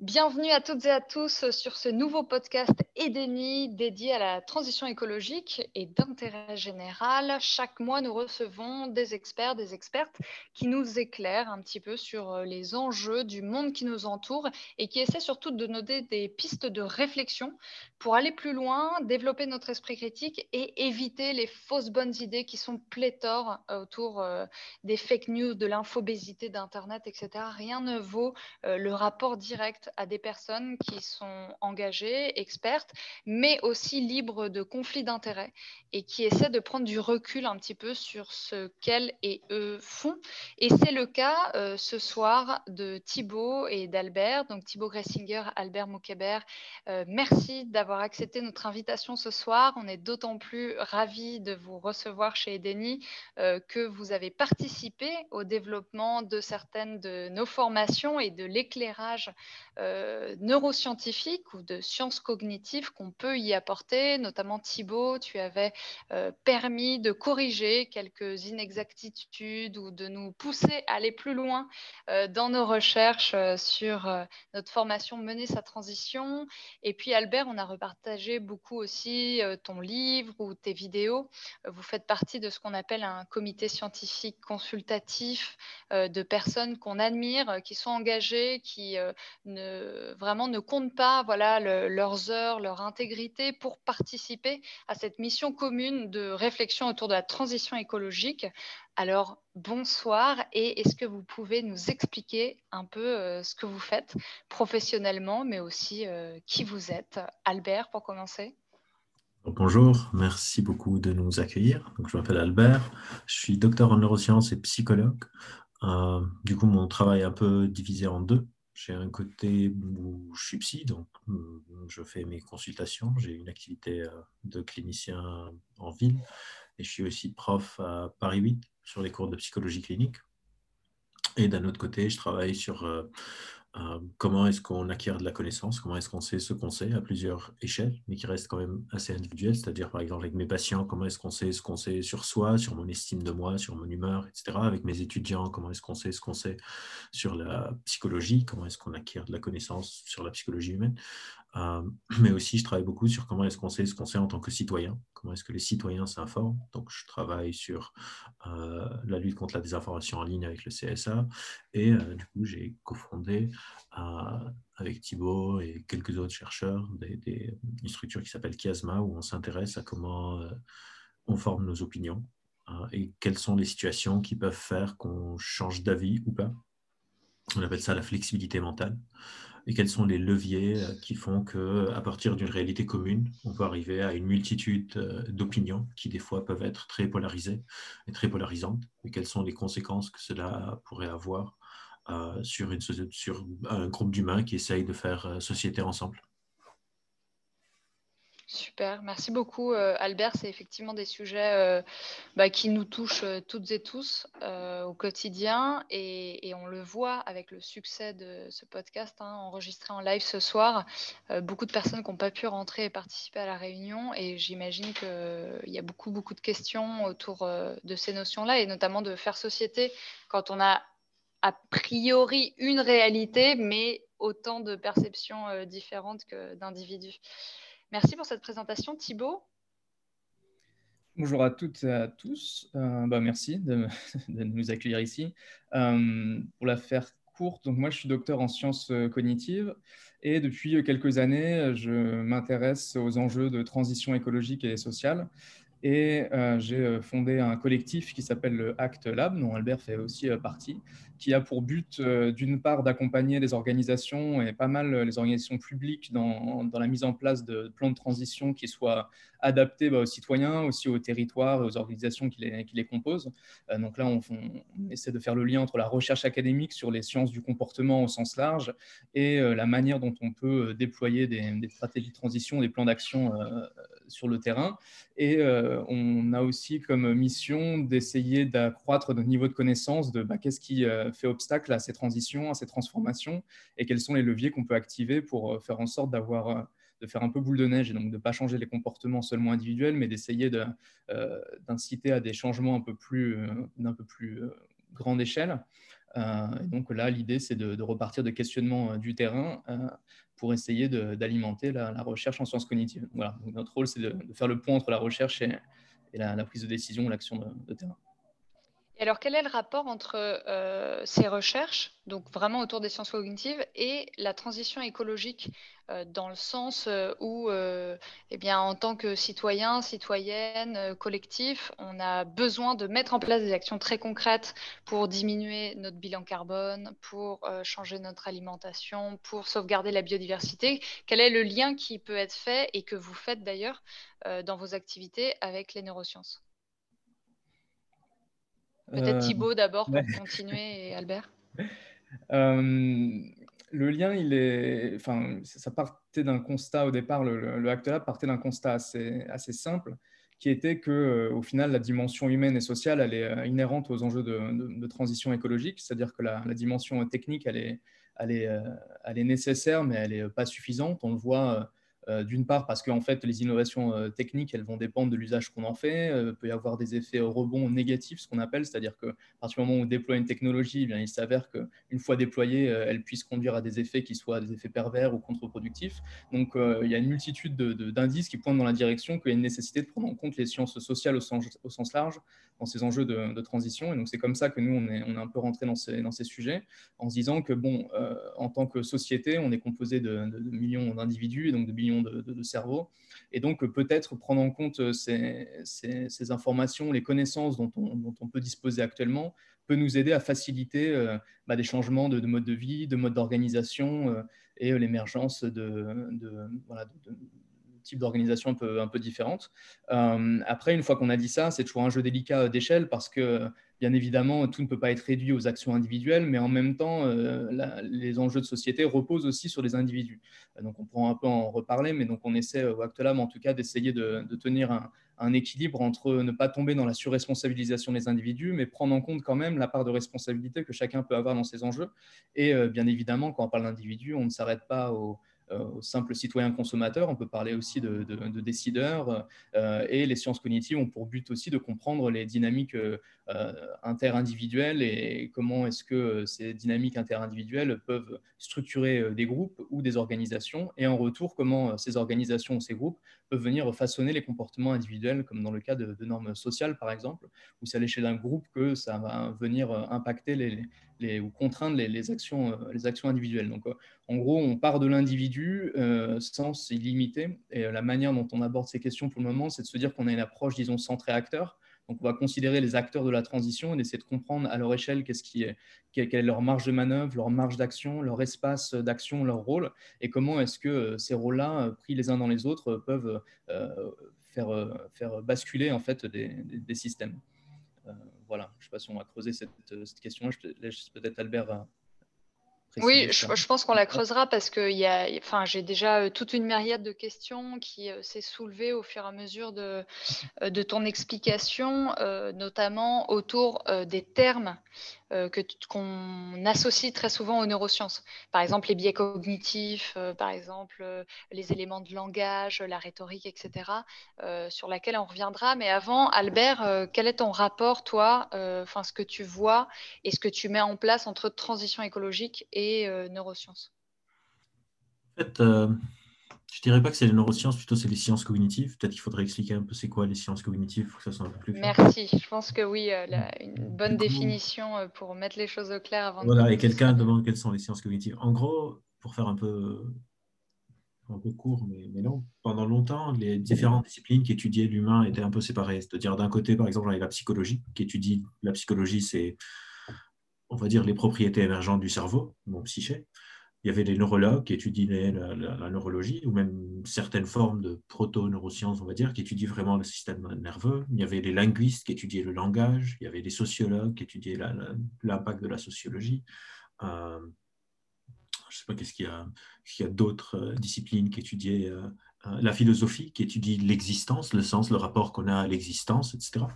Bienvenue à toutes et à tous sur ce nouveau podcast Edeni dédié à la transition écologique et d'intérêt général. Chaque mois, nous recevons des experts, des expertes qui nous éclairent un petit peu sur les enjeux du monde qui nous entoure et qui essaient surtout de donner des pistes de réflexion pour aller plus loin, développer notre esprit critique et éviter les fausses bonnes idées qui sont pléthores autour euh, des fake news, de l'infobésité d'Internet, etc. Rien ne vaut euh, le rapport direct à des personnes qui sont engagées, expertes, mais aussi libres de conflits d'intérêts et qui essaient de prendre du recul un petit peu sur ce qu'elles et eux font. Et c'est le cas euh, ce soir de Thibaut et d'Albert. Donc Thibaut Gressinger, Albert Moukébert, euh, merci d'avoir accepté notre invitation ce soir. On est d'autant plus ravis de vous recevoir chez Edeni euh, que vous avez participé au développement de certaines de nos formations et de l'éclairage euh, neuroscientifiques ou de sciences cognitives qu'on peut y apporter. Notamment Thibault, tu avais euh, permis de corriger quelques inexactitudes ou de nous pousser à aller plus loin euh, dans nos recherches sur notre formation Mener sa transition. Et puis Albert, on a repartagé beaucoup aussi ton livre ou tes vidéos. Vous faites partie de ce qu'on appelle un comité scientifique consultatif de personnes qu'on admire, qui sont engagées, qui ne vraiment ne comptent pas voilà, leurs heures, leur intégrité pour participer à cette mission commune de réflexion autour de la transition écologique. Alors, bonsoir et est-ce que vous pouvez nous expliquer un peu euh, ce que vous faites professionnellement, mais aussi euh, qui vous êtes? Albert, pour commencer. Bonjour, merci beaucoup de nous accueillir. Donc, je m'appelle Albert, je suis docteur en neurosciences et psychologue. Euh, du coup, mon travail est un peu divisé en deux. J'ai un côté où je suis psy, donc euh, je fais mes consultations. J'ai une activité euh, de clinicien en ville et je suis aussi prof à Paris 8 sur les cours de psychologie clinique. Et d'un autre côté, je travaille sur euh, comment est-ce qu'on acquiert de la connaissance, comment est-ce qu'on sait ce qu'on sait à plusieurs échelles, mais qui reste quand même assez individuel, c'est-à-dire par exemple avec mes patients, comment est-ce qu'on sait ce qu'on sait sur soi, sur mon estime de moi, sur mon humeur, etc. Avec mes étudiants, comment est-ce qu'on sait ce qu'on sait sur la psychologie, comment est-ce qu'on acquiert de la connaissance sur la psychologie humaine? Euh, mais aussi, je travaille beaucoup sur comment est-ce qu'on sait ce qu'on sait en tant que citoyen, comment est-ce que les citoyens s'informent. Donc, je travaille sur euh, la lutte contre la désinformation en ligne avec le CSA. Et euh, du coup, j'ai cofondé avec Thibault et quelques autres chercheurs des, une structure qui s'appelle Chiasma, où on s'intéresse à comment on forme nos opinions et quelles sont les situations qui peuvent faire qu'on change d'avis ou pas. On appelle ça la flexibilité mentale et quels sont les leviers euh, qui font que, à partir d'une réalité commune, on peut arriver à une multitude euh, d'opinions qui des fois peuvent être très polarisées et très polarisantes, et quelles sont les conséquences que cela pourrait avoir euh, sur un groupe d'humains qui essayent de faire société ensemble? Super, merci beaucoup euh, Albert. C'est effectivement des sujets euh, bah, qui nous touchent euh, toutes et tous au quotidien et, on le voit avec le succès de ce podcast hein, enregistré en live ce soir. beaucoup de personnes qui n'ont pas pu rentrer et participer à la réunion et j'imagine qu'il y a beaucoup, beaucoup de questions autour de ces notions-là et notamment de faire société quand on a a priori une réalité mais autant de perceptions différentes que d'individus. Merci pour cette présentation, Thibault. Bonjour à toutes et à tous. Euh, bah, merci de, nous accueillir ici. Euh, pour la faire courte, donc moi je suis docteur en sciences euh, cognitives et depuis quelques années, je m'intéresse aux enjeux de transition écologique et sociale. Et j'ai fondé un collectif qui s'appelle le Act Lab, dont Albert fait aussi partie, qui a pour but, euh, d'une part, d'accompagner les organisations et pas mal les organisations publiques dans, la mise en place de plans de transition qui soient adaptés bah, aux citoyens, aussi aux territoires et aux organisations qui les, composent. Euh, donc là, on, essaie de faire le lien entre la recherche académique sur les sciences du comportement au sens large et euh, la manière dont on peut déployer des stratégies de transition, des plans d'action sur le terrain. Et on a aussi comme mission d'essayer d'accroître notre niveau de connaissance de bah, qu'est-ce qui fait obstacle à ces transitions, à ces transformations, et quels sont les leviers qu'on peut activer pour euh, faire en sorte d'avoir euh, de faire un peu boule de neige et donc de ne pas changer les comportements seulement individuels, mais d'essayer euh, d'inciter à des changements un peu plus, d'un peu plus grande échelle. et donc là, l'idée, c'est de, repartir de questionnements du terrain pour essayer d'alimenter la, recherche en sciences cognitives. Voilà. notre rôle, c'est de, faire le pont entre la recherche et, la, prise de décision, l'action de terrain. Et alors, quel est le rapport entre euh, ces recherches, donc vraiment autour des sciences cognitives, et la transition écologique, euh, dans le sens euh, où, eh bien, en tant que citoyen, citoyenne, collectif, on a besoin de mettre en place des actions très concrètes pour diminuer notre bilan carbone, pour changer notre alimentation, pour sauvegarder la biodiversité. Quel est le lien qui peut être fait et que vous faites d'ailleurs dans vos activités avec les neurosciences? Peut-être euh, Thibaut d'abord pour continuer et Albert. Euh, le lien, il est, enfin, ça partait d'un constat au départ, le, le, Acte Lab partait d'un constat assez, assez, simple, qui était que, euh, au final, la dimension humaine et sociale, elle est inhérente aux enjeux de, transition écologique, c'est-à-dire que la, la, dimension technique, elle est, elle est, elle est nécessaire, mais elle n'est pas suffisante. On le voit d'une part parce qu'en fait, les innovations euh, techniques, elles vont dépendre de l'usage qu'on en fait. Il euh, peut y avoir des effets rebonds négatifs, ce qu'on appelle, c'est-à-dire qu'à partir du moment où on déploie une technologie, eh bien, il s'avère qu'une fois déployée, elle puisse conduire à des effets qui soient des effets pervers ou contre-productifs. Donc, il y a une multitude d'indices qui pointent dans la direction qu'il y a une nécessité de prendre en compte les sciences sociales au sens, large dans ces enjeux de, transition. Et donc, c'est comme ça que nous, on est, un peu rentré dans ces, dans ces sujets, en se disant que, bon, en tant que société, on est composé de, de millions d'individus et donc de millions de, cerveau. Et donc, peut-être prendre en compte euh, ces, informations, les connaissances dont on, peut disposer actuellement, peut nous aider à faciliter euh, bah, des changements de, mode de vie, de mode d'organisation euh, et l'émergence de, de, types d'organisation un peu, un peu différentes. après, une fois qu'on a dit ça, c'est toujours un jeu délicat d'échelle parce que Bien évidemment, tout ne peut pas être réduit aux actions individuelles, mais en même temps, euh, les enjeux de société reposent aussi sur les individus. Euh, donc, on pourra un peu en reparler, mais donc on essaie au Actelab, en tout cas, d'essayer de, tenir un, équilibre entre ne pas tomber dans la surresponsabilisation des individus, mais prendre en compte quand même la part de responsabilité que chacun peut avoir dans ces enjeux. Et euh, bien évidemment, quand on parle d'individus, on ne s'arrête pas au euh, aux simples citoyens consommateurs, on peut parler aussi de, décideurs, euh, et les sciences cognitives ont pour but aussi de comprendre les dynamiques euh, interindividuelles et comment est-ce que ces dynamiques interindividuelles peuvent structurer des groupes ou des organisations, et en retour, comment ces organisations ou ces groupes peuvent venir façonner les comportements individuels, comme dans le cas de, normes sociales, par exemple, où c'est à l'échelle d'un groupe que ça va venir impacter les, ou contraindre les, actions, les actions individuelles. Donc, en gros, on part de l'individu euh, sans s'illimiter. Et la manière dont on aborde ces questions pour le moment, c'est de se dire qu'on a une approche, disons, centrée acteur. Donc, on va considérer les acteurs de la transition et essayer de comprendre à leur échelle qu'est-ce qui est, quelle est leur marge de manœuvre, leur marge d'action, leur espace d'action, leur rôle, et comment est-ce que euh, ces rôles-là, euh, pris les uns dans les autres, peuvent faire, faire basculer en fait des, systèmes. voilà, je ne sais pas si on va creuser cette, cette question. Je laisse peut-être Albert oui, je, pense qu'on la creusera parce que y a, enfin, j'ai déjà euh, toute une myriade de questions qui euh, s'est soulevée au fur et à mesure de, euh, de ton explication, notamment autour des termes euh, qu'on associe très souvent aux neurosciences. Par exemple, les biais cognitifs, euh, par exemple, euh, les éléments de langage, la rhétorique, etc., sur laquelle on reviendra. Mais avant, Albert, quel est ton rapport, toi, enfin, ce que tu vois et ce que tu mets en place entre transition écologique et neurosciences? Je dirais pas que c'est les neurosciences, plutôt c'est les sciences cognitives. Peut-être qu'il faudrait expliquer un peu c'est quoi les sciences cognitives pour que ça soit un peu plus clair. Merci. Je pense que oui, euh, une bonne définition euh, pour mettre les choses au clair avant. Voilà, et quelqu'un demande quelles sont les sciences cognitives. En gros, pour faire un peu un peu court, mais, mais non. Pendant longtemps, les différentes disciplines qui étudiaient l'humain étaient un peu séparées. C'est-à-dire, d'un côté, par exemple, on avait la psychologie, qui étudie la psychologie, c'est, on va dire, les propriétés émergentes du cerveau, mon psyché il y avait des neurologues qui étudiaient la, neurologie, ou même certaines formes de proto-neurosciences, on va dire, qui étudient vraiment le système nerveux. Il y avait les linguistes qui étudiaient le langage, il y avait des sociologues qui étudiaient l'impact de la sociologie. Euh, je ne sais pas qu'est-ce qu'il y a, a d'autres euh, disciplines qui étudiaient euh, la philosophie qui étudie l'existence, le sens, le rapport qu'on a à l'existence, etc.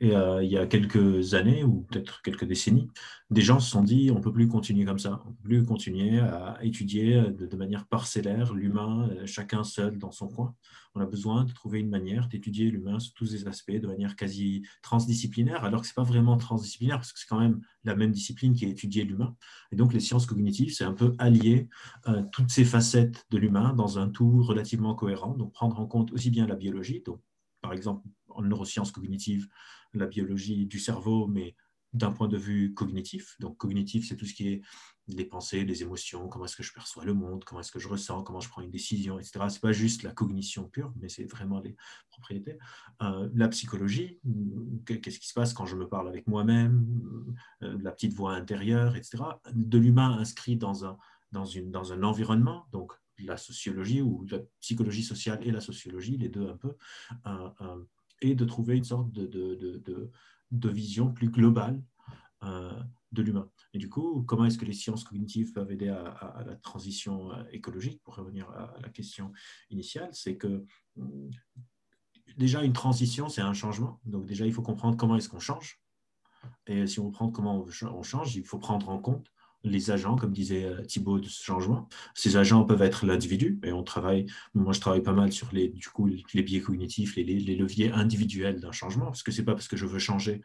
Et euh, il y a quelques années, ou peut-être quelques décennies, des gens se sont dit on ne peut plus continuer comme ça, on ne peut plus continuer à étudier de, manière parcellaire l'humain, euh, chacun seul dans son coin. On a besoin de trouver une manière d'étudier l'humain sous tous ses aspects de manière quasi transdisciplinaire, alors que ce n'est pas vraiment transdisciplinaire, parce que c'est quand même la même discipline qui a étudié l'humain. Et donc, les sciences cognitives, c'est un peu allier euh, toutes ces facettes de l'humain dans un tout relativement cohérent. Donc, prendre en compte aussi bien la biologie, donc, par exemple, en neurosciences cognitives, la biologie du cerveau, mais d'un point de vue cognitif. Donc, cognitif, c'est tout ce qui est les pensées, les émotions, comment est-ce que je perçois le monde, comment est-ce que je ressens, comment je prends une décision, etc. Ce n'est pas juste la cognition pure, mais c'est vraiment les propriétés. Euh, la psychologie, qu'est-ce qui se passe quand je me parle avec moi-même, euh, la petite voix intérieure, etc. De l'humain inscrit dans un, dans, une, dans un environnement, donc la sociologie ou la psychologie sociale et la sociologie, les deux un peu, euh, et de trouver une sorte de vision plus globale de l'humain. Et du coup, comment est-ce que les sciences cognitives peuvent aider à, la transition euh, écologique Pour revenir à, la question initiale, c'est que hum, déjà une transition, c'est un changement. Donc déjà, il faut comprendre comment est-ce qu'on change. Et si on comprend comment on change, il faut prendre en compte les agents, comme disait euh, Thibault, de changement. Ces agents peuvent être l'individu, et on travaille, moi je travaille pas mal sur les, du coup, les biais cognitifs, les, leviers individuels d'un changement, parce que c'est pas parce que je veux changer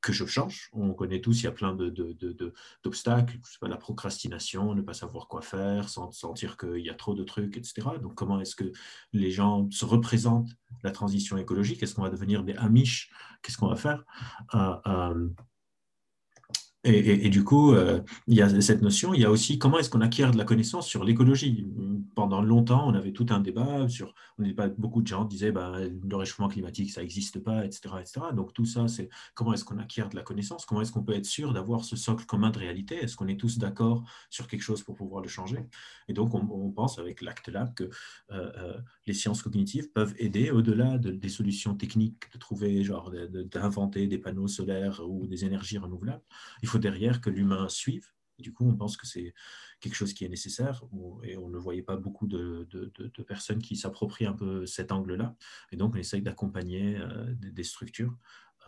que je change. On connaît tous, il y a plein d'obstacles, de, la procrastination, ne pas savoir quoi faire, sentir qu'il y a trop de trucs, etc. Donc, comment est-ce que les gens se représentent la transition écologique? Est-ce qu'on va devenir des Amish? Qu'est-ce qu'on va faire? Euh, euh, et, du coup, euh, il y a cette notion, il y a aussi comment est-ce qu'on acquiert de la connaissance sur l'écologie. Pendant longtemps, on avait tout un débat sur, on pas, beaucoup de gens disaient ben, le réchauffement climatique, ça n'existe pas, etc., etc. Donc tout ça, c'est comment est-ce qu'on acquiert de la connaissance, comment est-ce qu'on peut être sûr d'avoir ce socle commun de réalité, est-ce qu'on est tous d'accord sur quelque chose pour pouvoir le changer? Et donc on, pense avec l'Acte Lab que euh, euh, les sciences cognitives peuvent aider au-delà des solutions techniques de trouver, genre d'inventer des panneaux solaires ou des énergies renouvelables. Il faut derrière que l'humain suive. du coup, on pense que c'est quelque chose qui est nécessaire et on ne voyait pas beaucoup de, personnes qui s'approprient un peu cet angle-là. Et donc, on essaye d'accompagner euh, des, structures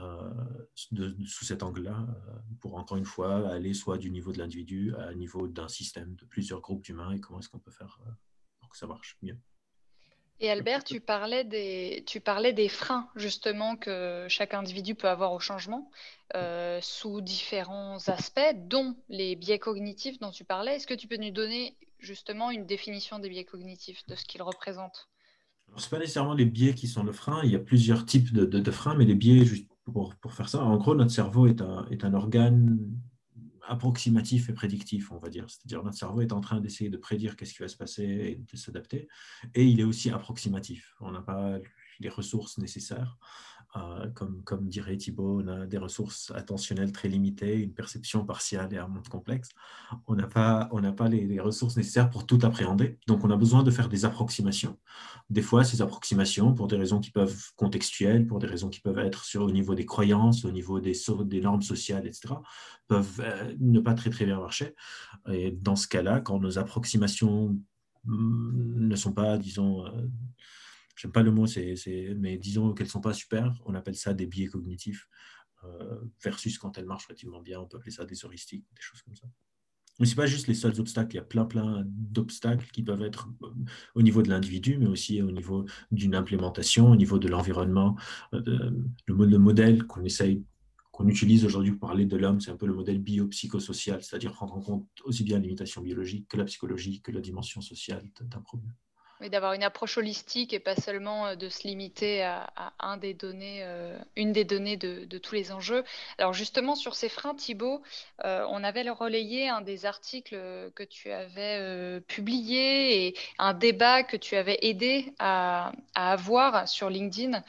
euh, sous cet angle-là euh, pour, encore une fois, aller soit du niveau de l'individu à niveau d'un système de plusieurs groupes d'humains et comment est-ce qu'on peut faire pour que ça marche mieux. Et Albert, tu parlais, des, tu parlais des freins justement que chaque individu peut avoir au changement euh, sous différents aspects, dont les biais cognitifs dont tu parlais. Est-ce que tu peux nous donner justement une définition des biais cognitifs, de ce qu'ils représentent? Ce n'est pas nécessairement les biais qui sont le frein, il y a plusieurs types de, freins, mais les biais, juste pour, pour, faire ça, en gros, notre cerveau est un, est un organe approximatif et prédictif, on va dire. C'est-à-dire notre cerveau est en train d'essayer de prédire qu'est-ce qui va se passer et de s'adapter. Et il est aussi approximatif. On n'a pas les ressources nécessaires. Euh, comme, dirait Thibault, on a des ressources attentionnelles très limitées, une perception partielle et un monde complexe. On n'a pas, on pas les, ressources nécessaires pour tout appréhender. Donc, on a besoin de faire des approximations. Des fois, ces approximations, pour des raisons qui peuvent contextuelles, pour des raisons qui peuvent être sur, au niveau des croyances, au niveau des, des normes sociales, etc., peuvent euh, ne pas très, très bien marcher. Et dans ce cas-là, quand nos approximations mm, ne sont pas, disons, euh, j'aime pas le mot, mais disons qu'elles ne sont pas super, on appelle ça des biais cognitifs, euh, versus quand elles marchent relativement bien, on peut appeler ça des heuristiques, des choses comme ça. Mais ce n'est pas juste les seuls obstacles, il y a plein, plein d'obstacles qui peuvent être euh, au niveau de l'individu, mais aussi au niveau d'une implémentation, au niveau de l'environnement. Euh, le, le modèle qu'on essaye qu'on utilise aujourd'hui pour parler de l'homme, c'est un peu le modèle biopsychosocial, c'est-à-dire prendre en compte aussi bien l'imitation biologique que la psychologie, que la dimension sociale d'un problème. D'avoir une approche holistique et pas seulement euh, de se limiter à, un des données, euh, une des données de, tous les enjeux. Alors justement, sur ces freins, Thibault, euh, on avait relayé un des articles que tu avais publié et un débat que tu avais aidé à, avoir sur LinkedIn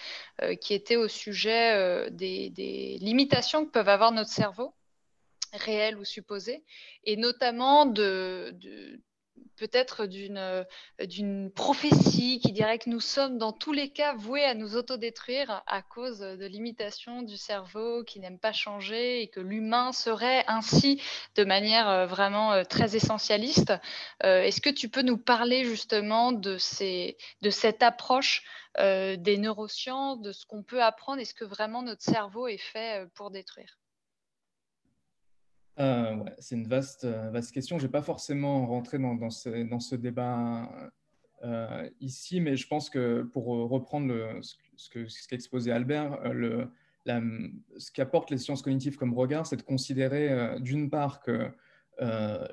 qui était au sujet des, limitations que peuvent avoir notre cerveau réelles ou supposées, et notamment de, peut-être d'une d'une prophétie qui dirait que nous sommes dans tous les cas voués à nous autodétruire à cause de l'imitation du cerveau qui n'aime pas changer et que l'humain serait ainsi de manière euh, vraiment euh, très essentialiste. Euh, est-ce que tu peux nous parler justement de, cette approche des neurosciences, de ce qu'on peut apprendre? Est-ce que vraiment notre cerveau est fait pour détruire? Euh, c'est une vaste, euh, vaste question. Je ne vais pas forcément rentrer dans, ce, débat euh, ici, mais je pense que pour reprendre ce, ce qu'exposait Albert, ce qu'apportent les sciences cognitives comme regard, c'est de considérer d'une part que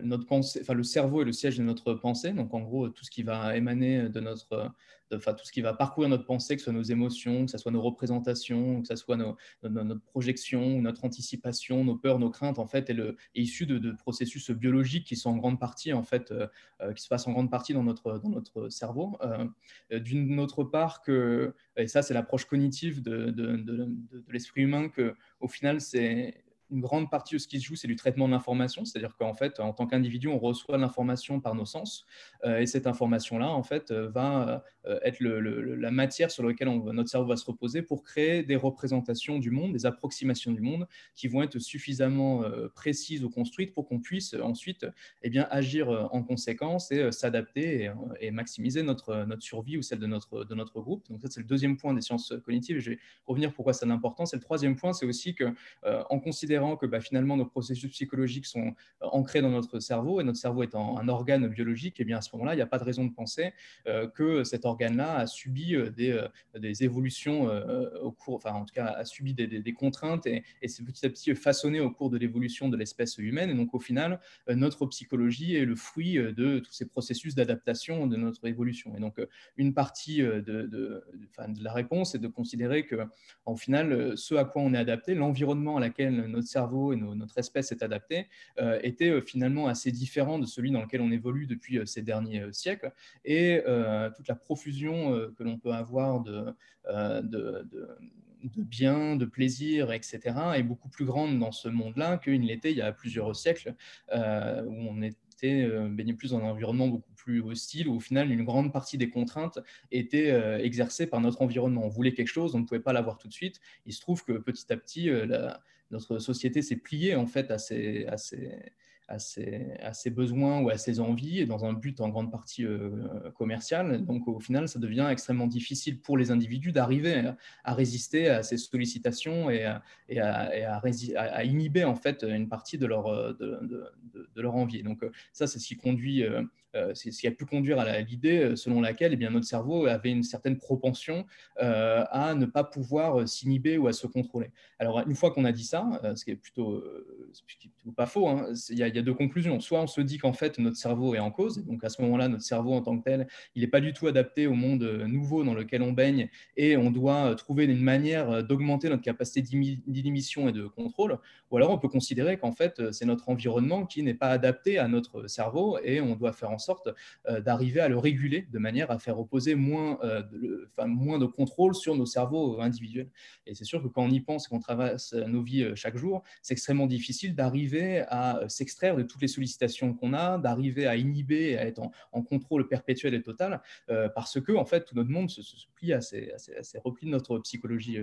notre pensée, enfin, le cerveau est le siège de notre pensée, donc en gros tout ce qui va émaner de notre enfin, tout ce qui va parcourir notre pensée, que ce soit nos émotions, que ce soit nos représentations, que ce soit nos, notre projection, notre anticipation, nos peurs, nos craintes, en fait, est, issu de, processus biologiques qui sont en grande partie, en fait, euh, euh, qui se passent en grande partie dans notre, dans notre cerveau. Euh, d'une autre part, que, et ça, c'est l'approche cognitive de, de l'esprit humain, que au final, c'est une grande partie de ce qui se joue, c'est du traitement de l'information, c'est-à-dire qu'en fait, en tant qu'individu, on reçoit l'information par nos sens, euh, et cette information-là, en fait, euh, va euh, être la matière sur laquelle notre cerveau va se reposer pour créer des représentations du monde, des approximations du monde, qui vont être suffisamment précises ou construites pour qu'on puisse ensuite eh bien, agir en conséquence et s'adapter et, maximiser notre, notre survie ou celle de notre, de notre groupe. Donc ça, c'est le deuxième point des sciences cognitives, et je vais revenir pourquoi c'est important. C'est le troisième point, c'est aussi que en considérant que bah, finalement nos processus psychologiques sont euh, ancrés dans notre cerveau et notre cerveau étant un organe biologique, et bien à ce moment-là, il n'y a pas de raison de penser euh, que cet organe-là a subi euh, des, évolutions au cours, enfin en tout cas a subi des, contraintes et, et s'est petit à petit façonné au cours de l'évolution de l'espèce humaine. Et donc au final, notre psychologie est le fruit de tous ces processus d'adaptation de notre évolution. Et donc une partie de, de, de, la réponse est de considérer que, en final, ce à quoi on est adapté, l'environnement à laquelle notre cerveau et notre espèce est adaptée, euh, était euh, finalement assez différent de celui dans lequel on évolue depuis euh, ces derniers siècles. Et toute la profusion que l'on peut avoir de, de, de biens, de plaisir, etc., est beaucoup plus grande dans ce monde-là qu'il ne l'était il y a plusieurs siècles, où on était baigné plus dans un environnement beaucoup plus hostile, où au final, une grande partie des contraintes étaient exercées par notre environnement. On voulait quelque chose, on ne pouvait pas l'avoir tout de suite. Il se trouve que petit à petit, notre société s'est pliée en fait à ces, ses, besoins ou à ses envies dans un but en grande partie euh, commercial. Donc au final, ça devient extrêmement difficile pour les individus d'arriver à, résister à ces sollicitations et, à, inhiber en fait une partie de leur, leur envie. Donc ça, c'est ce qui conduit euh, euh, ce qui a pu conduire à l'idée euh, selon laquelle eh bien, notre cerveau avait une certaine propension euh, à ne pas pouvoir s'inhiber ou à se contrôler. Alors, une fois qu'on a dit ça, ce qui est plutôt, pas faux, hein, il, y a, deux conclusions. Soit on se dit qu'en fait, notre cerveau est en cause, donc à ce moment-là, notre cerveau en tant que tel, il n'est pas du tout adapté au monde nouveau dans lequel on baigne et on doit trouver une manière d'augmenter notre capacité d'inhibition et de contrôle. Ou alors, on peut considérer qu'en fait, c'est notre environnement qui n'est pas adapté à notre cerveau et on doit faire en sorte euh, d'arriver à le réguler de manière à faire reposer moins, euh, de, enfin, moins de contrôle sur nos cerveaux individuels. Et c'est sûr que quand on y pense et qu'on traverse nos vies euh, chaque jour, c'est extrêmement difficile d'arriver à s'extraire de toutes les sollicitations qu'on a, d'arriver à inhiber à être en, contrôle perpétuel et total, parce que en fait tout notre monde se, plie à ces, replis de notre psychologie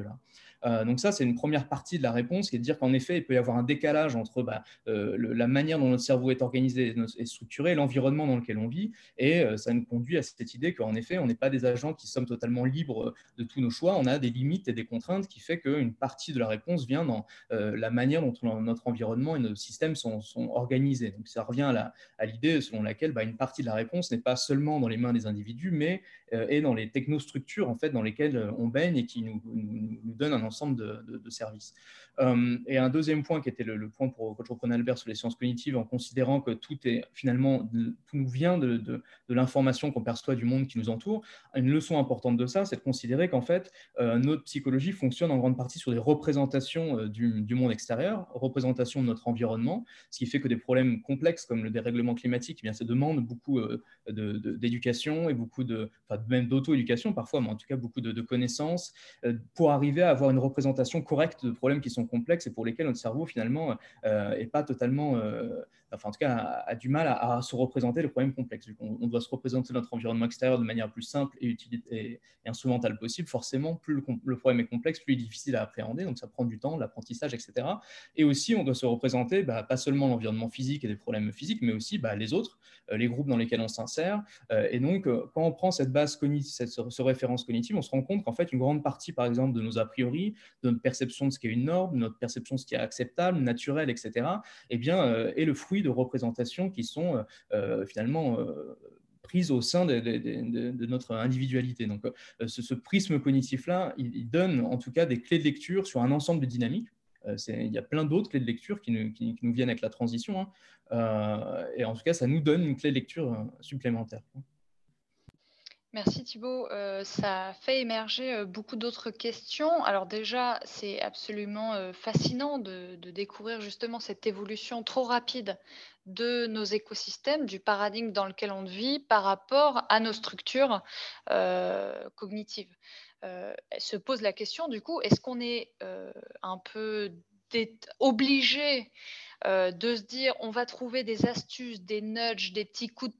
là. donc ça, c'est une première partie de la réponse, qui est de dire qu'en effet, il peut y avoir un décalage entre bah, la manière dont notre cerveau est organisé et structuré, l'environnement dans lequel on vit. Et euh, ça nous conduit à cette idée qu'en effet, on n'est pas des agents qui sommes totalement libres de tous nos choix. On a des limites et des contraintes qui fait qu'une partie de la réponse vient dans euh, la manière dont notre environnement et nos systèmes sont, organisés. Donc ça revient à l'idée selon laquelle bah, une partie de la réponse n'est pas seulement dans les mains des individus, mais euh, est dans les technostructures en fait, dans lesquelles on baigne et qui nous, nous, donnent un ensemble de, services. et un deuxième point qui était le, point pour, reprenais Albert sur les sciences cognitives, en considérant que tout est finalement, tout nous vient de, de, l'information qu'on perçoit du monde qui nous entoure. Une leçon importante de ça, c'est de considérer qu'en fait, euh, notre psychologie fonctionne en grande partie sur des représentations euh, du, monde extérieur, représentations de notre environnement, ce qui fait que des problèmes complexes comme le dérèglement climatique, eh bien, ça demande beaucoup euh, d'éducation et beaucoup de, enfin, même d'auto-éducation parfois, mais en tout cas beaucoup de, connaissances pour arriver à avoir une représentation correcte de problèmes qui sont complexes et pour lesquels notre cerveau finalement n'est pas totalement enfin en tout cas, a, du mal à, se représenter le problème complexe. On, doit se représenter notre environnement extérieur de manière plus simple et, instrumentale possible. Forcément, plus le, problème est complexe, plus il est difficile à appréhender. Donc ça prend du temps, l'apprentissage, etc. Et aussi, on doit se représenter bah, pas seulement l'environnement physique et des problèmes physiques, mais aussi bah, les autres, euh, les groupes dans lesquels on s'insère. Euh, et donc, euh, quand on prend cette base cognitive, cette, cette référence cognitive, on se rend compte qu'en fait, une grande partie, par exemple, de nos a priori, de notre perception de ce qui est une norme, de notre perception de ce qui est acceptable, naturel, etc., eh bien, est le fruit de représentations qui sont euh, euh, finalement euh, prise au sein de, notre individualité. Donc, ce, prisme cognitif-là, il, donne en tout cas des clés de lecture sur un ensemble de dynamiques. il y a plein d'autres clés de lecture qui nous, viennent avec la transition. Hein. et en tout cas, ça nous donne une clé de lecture supplémentaire. Merci Thibault. Euh, ça fait émerger euh, beaucoup d'autres questions. Alors déjà, c'est absolument euh, fascinant de, découvrir justement cette évolution trop rapide de nos écosystèmes, du paradigme dans lequel on vit par rapport à nos structures cognitives. se pose la question du coup, est-ce qu'on est un peu obligé de se dire on va trouver des astuces, des nudges, des petits coups de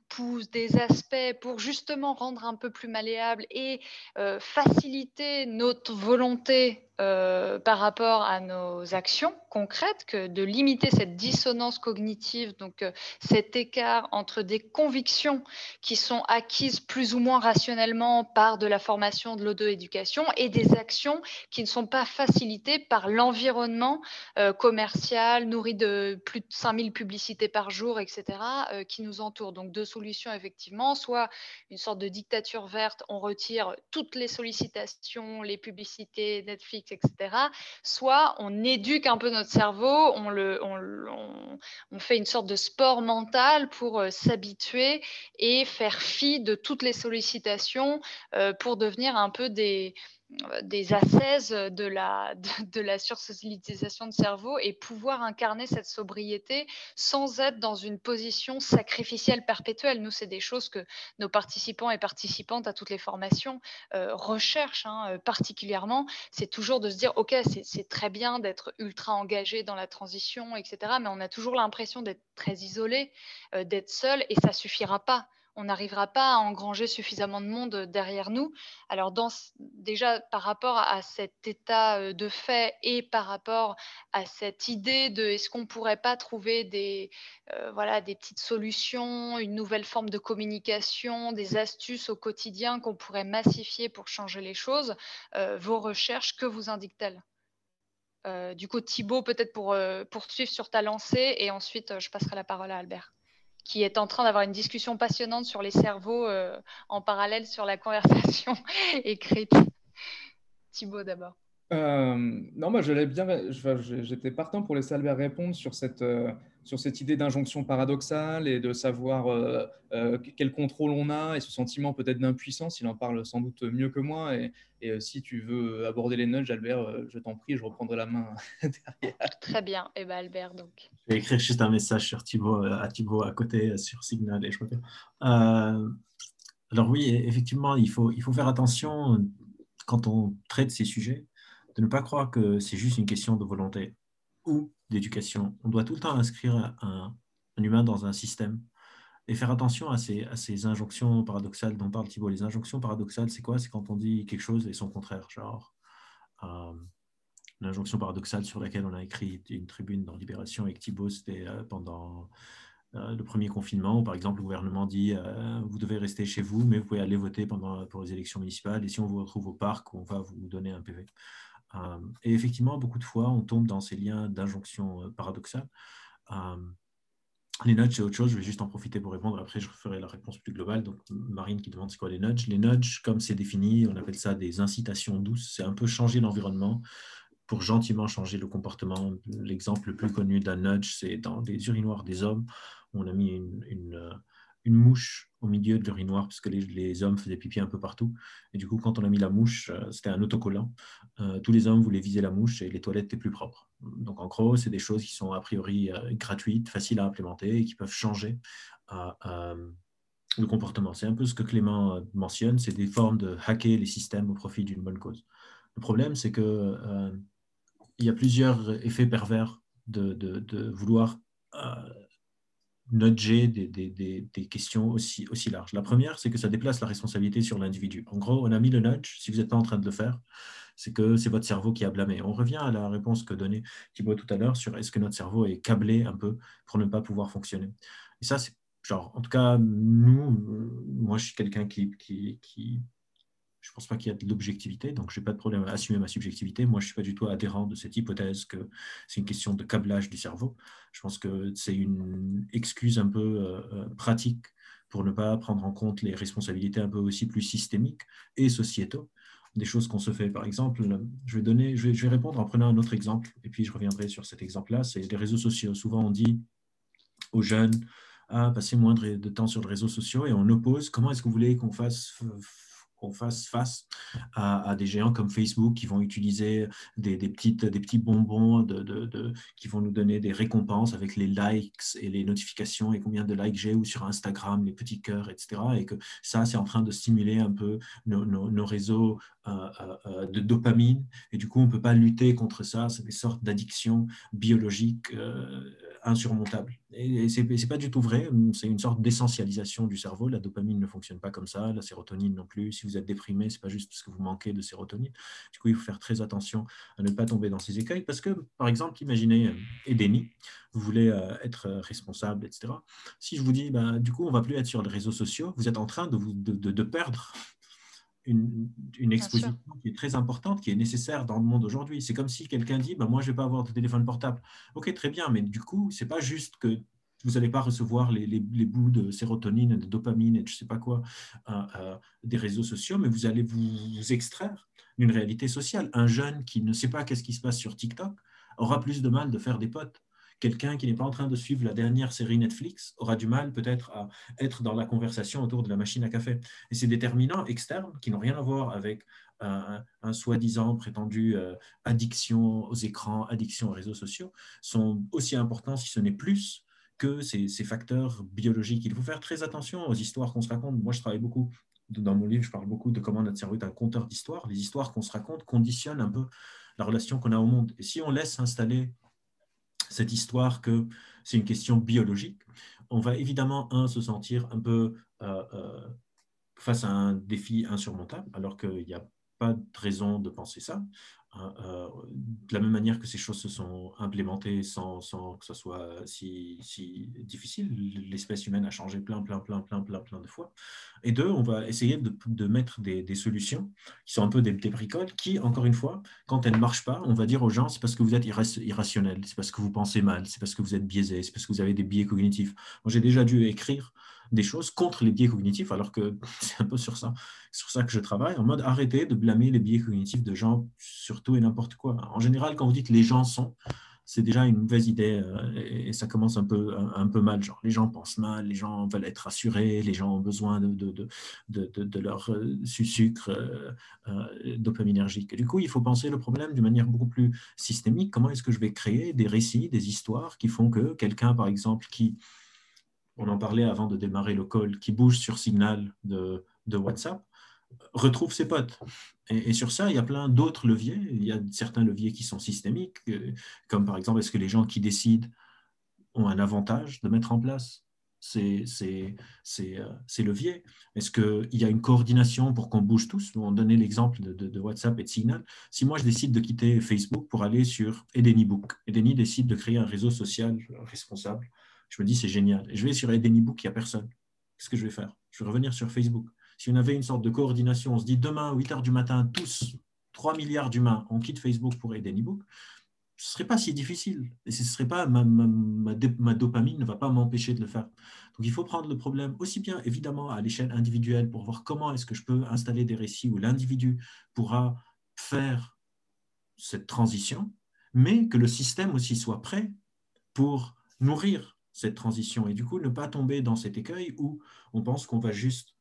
des aspects pour justement rendre un peu plus malléable et euh, faciliter notre volonté euh, par rapport à nos actions concrètes, que de limiter cette dissonance cognitive, donc euh, cet écart entre des convictions qui sont acquises plus ou moins rationnellement par de la formation, de l'auto-éducation, et des actions qui ne sont pas facilitées par l'environnement commercial, nourri de plus de 5000 publicités par jour, etc., qui nous entoure. Donc, deux effectivement, soit une sorte de dictature verte, on retire toutes les sollicitations, les publicités, Netflix, etc., soit on éduque un peu notre cerveau, on, le, on, fait une sorte de sport mental pour euh, s'habituer et faire fi de toutes les sollicitations euh, pour devenir un peu des, des ascèses de la, de, la sursocialisation de cerveau et pouvoir incarner cette sobriété sans être dans une position sacrificielle perpétuelle. Nous, c'est des choses que nos participants et participantes à toutes les formations euh, recherchent hein, euh, particulièrement. C'est toujours de se dire, OK, c'est très bien d'être ultra engagé dans la transition, etc. Mais on a toujours l'impression d'être très isolé, euh, d'être seul et ça suffira pas on n'arrivera pas à engranger suffisamment de monde derrière nous. Alors déjà par rapport à cet état euh, de fait et par rapport à cette idée de est-ce qu'on ne pourrait pas trouver des, euh, voilà, des petites solutions, une nouvelle forme de communication, des astuces au quotidien qu'on pourrait massifier pour changer les choses, euh, vos recherches, que vous indiquent-elles? Du coup, Thibaut, peut-être pour poursuivre sur ta lancée et ensuite je passerai la parole à Albert qui est en train d'avoir une discussion passionnante sur les cerveaux euh, en parallèle sur la conversation écrite. Thibaut d'abord. Euh, non, moi, je bien. J'étais partant pour laisser Albert répondre sur cette, euh, sur cette idée d'injonction paradoxale et de savoir euh, quel contrôle on a et ce sentiment peut-être d'impuissance. Il en parle sans doute mieux que moi. Et, et si tu veux aborder les nudges, Albert, je t'en prie, je reprendrai la main derrière. Très bien. Et eh ben Albert, donc. Je vais écrire juste un message sur Thibaut, à Thibaut à côté sur Signal et je alors oui, effectivement, il faut, il faut faire attention quand on traite ces sujets de ne pas croire que c'est juste une question de volonté ou d'éducation. On doit tout le temps inscrire un, humain dans un système et faire attention à ces, injonctions paradoxales dont parle Thibault. Les injonctions paradoxales, c'est quoi? C'est quand on dit quelque chose et son contraire. Genre, euh, l'injonction paradoxale sur laquelle on a écrit une tribune dans Libération avec Thibault, c'était euh, pendant euh, le premier confinement, où par exemple le gouvernement dit vous devez rester chez vous, mais vous pouvez aller voter pendant, pour les élections municipales, et si on vous retrouve au parc, on va vous donner un PV. Et effectivement, beaucoup de fois, on tombe dans ces liens d'injonction paradoxale. Les nudges, c'est autre chose. Je vais juste en profiter pour répondre. Après, je ferai la réponse plus globale. Donc, Marine qui demande c'est quoi les nudges? Les nudges, comme c'est défini, on appelle ça des incitations douces. C'est un peu changer l'environnement pour gentiment changer le comportement. L'exemple le plus connu d'un nudge, c'est dans les urinoirs des hommes. On a mis une mouche au milieu de l'urinoir, parce que les, hommes faisaient pipi un peu partout. Et du coup, quand on a mis la mouche, euh, c'était un autocollant. Euh, tous les hommes voulaient viser la mouche et les toilettes étaient plus propres. Donc, en gros, c'est des choses qui sont a priori euh, gratuites, faciles à implémenter et qui peuvent changer le comportement. C'est un peu ce que Clément mentionne, c'est des formes de hacker les systèmes au profit d'une bonne cause. Le problème, c'est que il y a plusieurs effets pervers de, de vouloir nudger des, des, questions aussi, aussi larges. La première, c'est que ça déplace la responsabilité sur l'individu. En gros, on a mis le nudge, si vous n'êtes pas en train de le faire, c'est que c'est votre cerveau qui a blâmé. On revient à la réponse que donnait Thibaut tout à l'heure sur est-ce que notre cerveau est câblé un peu pour ne pas pouvoir fonctionner. Et ça, c'est genre, en tout cas, nous, moi, je suis quelqu'un qui je ne pense pas qu'il y a de l'objectivité, donc je n'ai pas de problème à assumer ma subjectivité. Moi, je ne suis pas du tout adhérent de cette hypothèse que c'est une question de câblage du cerveau. Je pense que c'est une excuse un peu euh, euh, pratique pour ne pas prendre en compte les responsabilités un peu aussi plus systémiques et sociétaux des choses qu'on se fait. Par exemple, je vais, donner, je vais, je vais répondre en prenant un autre exemple, et puis je reviendrai sur cet exemple-là, c'est les réseaux sociaux. Souvent, on dit aux jeunes, à ah, passer moins de temps sur les réseaux sociaux, et on oppose comment est-ce que vous voulez qu'on fasse qu'on fasse face à, des géants comme Facebook qui vont utiliser des, petites, des petits bonbons de, qui vont nous donner des récompenses avec les likes et les notifications et combien de likes j'ai ou sur Instagram, les petits cœurs, etc. Et que ça, c'est en train de stimuler un peu nos, réseaux euh, euh, euh, de dopamine. Et du coup, on ne peut pas lutter contre ça. C'est des sortes d'addictions biologiques insurmontable. Et, ce n'est pas du tout vrai, c'est une sorte d'essentialisation du cerveau. La dopamine ne fonctionne pas comme ça, la sérotonine non plus. Si vous êtes déprimé, ce n'est pas juste parce que vous manquez de sérotonine. Du coup, il faut faire très attention à ne pas tomber dans ces écueils parce que, par exemple, imaginez euh, Edeni, vous voulez euh, être responsable, etc. Si je vous dis, bah, du coup, on va plus être sur les réseaux sociaux, vous êtes en train de, vous, de, de perdre une, exposition qui est très importante, qui est nécessaire dans le monde aujourd'hui. C'est comme si quelqu'un dit, bah, moi, je ne vais pas avoir de téléphone portable. Ok, très bien, mais du coup, ce n'est pas juste que vous n'allez pas recevoir les, les, bouts de sérotonine, de dopamine et je ne sais pas quoi euh, euh, des réseaux sociaux, mais vous allez vous, vous extraire d'une réalité sociale. Un jeune qui ne sait pas qu'est-ce qui se passe sur TikTok aura plus de mal de faire des potes quelqu'un qui n'est pas en train de suivre la dernière série Netflix aura du mal peut-être à être dans la conversation autour de la machine à café. Et ces déterminants externes qui n'ont rien à voir avec un, soi-disant prétendu euh, addiction aux écrans, addiction aux réseaux sociaux, sont aussi importants, si ce n'est plus, que ces, facteurs biologiques. Il faut faire très attention aux histoires qu'on se raconte. Moi, je travaille beaucoup dans mon livre, je parle beaucoup de comment notre cerveau est un compteur d'histoires. Les histoires qu'on se raconte conditionnent un peu la relation qu'on a au monde. Et si on laisse s'installer cette histoire que c'est une question biologique, on va évidemment, un, se sentir un peu euh, euh, face à un défi insurmontable, alors qu'il n'y a pas de raison de penser ça. Hein, euh, de la même manière que ces choses se sont implémentées sans, sans que ce soit si, si difficile, l'espèce humaine a changé plein, plein, plein, plein, plein, plein de fois. Et deux, on va essayer de, de mettre des, des, solutions qui sont un peu des, des, bricoles qui, encore une fois, quand elles ne marchent pas, on va dire aux gens, c'est parce que vous êtes irrationnel, c'est parce que vous pensez mal, c'est parce que vous êtes biaisé, c'est parce que vous avez des biais cognitifs. J'ai déjà dû écrire des choses contre les biais cognitifs, alors que c'est un peu sur ça, sur ça que je travaille, en mode arrêtez de blâmer les biais cognitifs de gens sur tout et n'importe quoi. En général, quand vous dites les gens sont, c'est déjà une mauvaise idée euh, et ça commence un peu, un, peu mal. Genre, les gens pensent mal, les gens veulent être rassurés, les gens ont besoin de, de, de, de, leur euh, sucre euh, dopaminergique. du coup, il faut penser le problème d'une manière beaucoup plus systémique. Comment est-ce que je vais créer des récits, des histoires qui font que quelqu'un, par exemple, qui on en parlait avant de démarrer le call, qui bouge sur signal de, WhatsApp, retrouve ses potes. Et, sur ça, il y a plein d'autres leviers. Il y a certains leviers qui sont systémiques, euh, comme par exemple, est-ce que les gens qui décident ont un avantage de mettre en place ces, euh, leviers? Est-ce qu'il y a une coordination pour qu'on bouge tous? On donnait l'exemple de, WhatsApp et de Signal. Si moi, je décide de quitter Facebook pour aller sur EdeniBook, Edeni décide de créer un réseau social responsable je me dis, c'est génial. Et je vais sur Edenibook, il n'y a personne. Qu'est-ce que je vais faire? Je vais revenir sur Facebook. Si on avait une sorte de coordination, on se dit demain, 8 h du matin, tous, 3 milliards d'humains, on quitte Facebook pour Edenibook, ce ne serait pas si difficile. Et ce serait pas ma, ma, dopamine ne va pas m'empêcher de le faire. Donc il faut prendre le problème aussi bien évidemment à l'échelle individuelle pour voir comment est-ce que je peux installer des récits où l'individu pourra faire cette transition, mais que le système aussi soit prêt pour nourrir cette transition et du coup ne pas tomber dans cet écueil où on pense qu'on va juste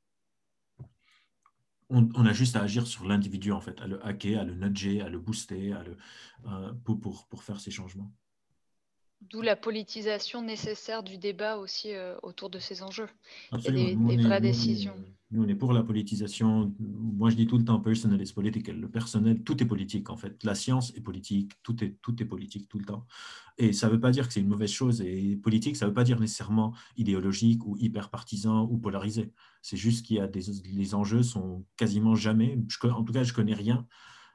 on, a juste à agir sur l'individu en fait, à le hacker, à le nudger, à le booster, à le, euh, pour, pour, pour faire ces changements. D'où la politisation nécessaire du débat aussi euh, autour de ces enjeux. Il y a des, vraies décisions. Nous, on est pour la politisation. Moi, je dis tout le temps personal is political. Le personnel, tout est politique en fait. La science est politique, tout est, tout est politique tout le temps. Et ça ne veut pas dire que c'est une mauvaise chose. Et politique, ça ne veut pas dire nécessairement idéologique ou hyper partisan ou polarisé. C'est juste qu'il y a des les enjeux sont quasiment jamais, en tout cas, je connais rien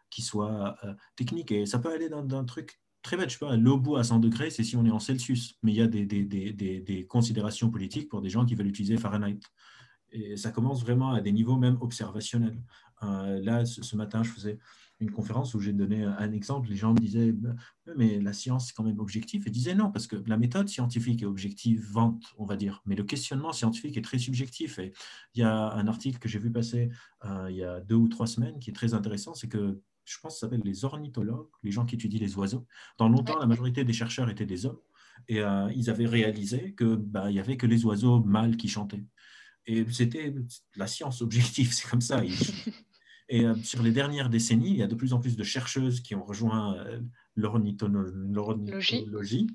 qui soit euh, technique. Et ça peut aller dans, un truc très bête, je sais pas, l'eau à 100 degrés, c'est si on est en Celsius. Mais il y a des, des, des, considérations politiques pour des gens qui veulent utiliser Fahrenheit. Et ça commence vraiment à des niveaux même observationnels. là, ce, matin, je faisais une conférence où j'ai donné un exemple. Les gens me disaient, bah, mais la science, c'est quand même objectif. Et disaient non, parce que la méthode scientifique est objectivante, on va dire. Mais le questionnement scientifique est très subjectif. Et il y a un article que j'ai vu passer il y a deux ou trois semaines qui est très intéressant. C'est que je pense que ça s'appelle les ornithologues, les gens qui étudient les oiseaux. Dans longtemps, la majorité des chercheurs étaient des hommes. Et euh, ils avaient réalisé qu'il bah, n'y avait que les oiseaux mâles qui chantaient. Et c'était la science objective, c'est comme ça. Et euh, sur les dernières décennies, il y a de plus en plus de chercheuses qui ont rejoint euh, l'ornithologie.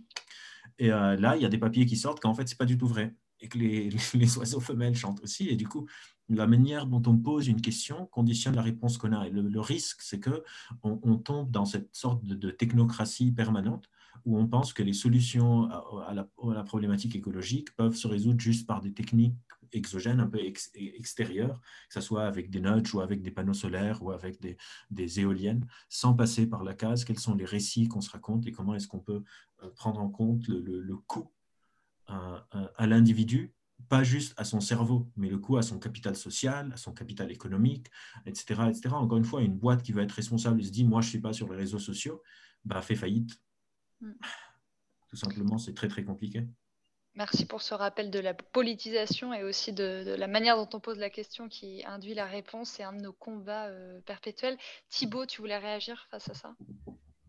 Et là, il y a des papiers qui sortent qu'en fait, ce n'est pas du tout vrai. Et que les, les, oiseaux femelles chantent aussi. Et du coup, la manière dont on pose une question conditionne la réponse qu'on a. Et le, risque, c'est qu'on on tombe dans cette sorte de, technocratie permanente où on pense que les solutions à, la, problématique écologique peuvent se résoudre juste par des techniques exogènes, un peu extérieures, que ce soit avec des nudges ou avec des panneaux solaires ou avec des, éoliennes, sans passer par la case, quels sont les récits qu'on se raconte et comment est-ce qu'on peut euh, prendre en compte le, coût à l'individu pas juste à son cerveau, mais le coût à son capital social, à son capital économique, etc. etc. Encore une fois, une boîte qui va être responsable et se dit, moi, je ne suis pas sur les réseaux sociaux, bah, fait faillite. Mm. Tout simplement, c'est très, très compliqué. Merci pour ce rappel de la politisation et aussi de, la manière dont on pose la question qui induit la réponse. C'est un de nos combats euh, perpétuels. Thibaut, tu voulais réagir face à ça?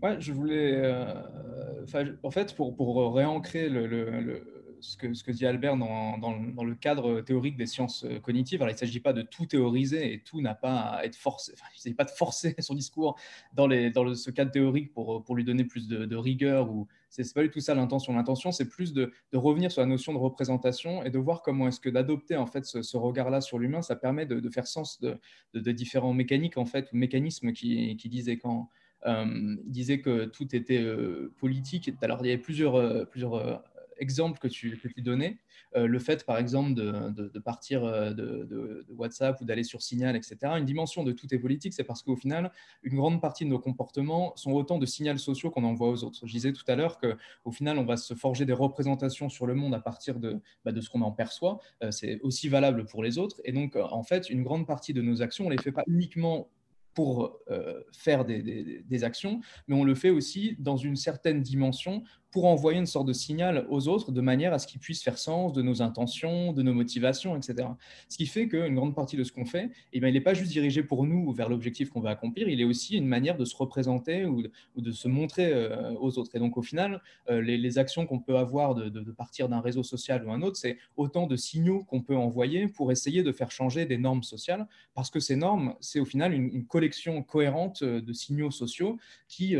Ouais, je voulais. Euh, en fait, pour, pour réancrer le, ce que, ce que dit Albert dans, dans, le cadre théorique des sciences euh, cognitives. Alors, il ne s'agit pas de tout théoriser et tout n'a pas à être forcé. Il ne s'agit pas de forcer son discours dans, les, dans ce cadre théorique pour, pour lui donner plus de, rigueur. Ou c'est pas du tout ça l'intention. L'intention, c'est plus de, revenir sur la notion de représentation et de voir comment est-ce que d'adopter en fait ce, regard-là sur l'humain, ça permet de, faire sens de, différents mécaniques en fait ou mécanismes qui, qui disaient quand euh, que tout était euh, politique. Alors, il y avait plusieurs, plusieurs exemple que tu, que donnais, euh, le fait par exemple de, partir euh, de, WhatsApp ou d'aller sur Signal, etc., une dimension de tout est politique, c'est parce qu'au final, une grande partie de nos comportements sont autant de signaux sociaux qu'on envoie aux autres. Je disais tout à l'heure qu'au final, on va se forger des représentations sur le monde à partir de, bah, de ce qu'on en perçoit. Euh, c'est aussi valable pour les autres. Et donc, en fait, une grande partie de nos actions, on ne les fait pas uniquement pour faire des, actions, mais on le fait aussi dans une certaine dimension pour envoyer une sorte de signal aux autres de manière à ce qu'ils puissent faire sens de nos intentions, de nos motivations, etc. Ce qui fait qu'une grande partie de ce qu'on fait, eh bien, il n'est pas juste dirigé pour nous ou vers l'objectif qu'on va accomplir, il est aussi une manière de se représenter ou de, se montrer euh, aux autres. Et donc au final, euh, les, actions qu'on peut avoir de, partir d'un réseau social ou un autre, c'est autant de signaux qu'on peut envoyer pour essayer de faire changer des normes sociales, parce que ces normes, c'est au final une, collection cohérente euh, de signaux sociaux qui,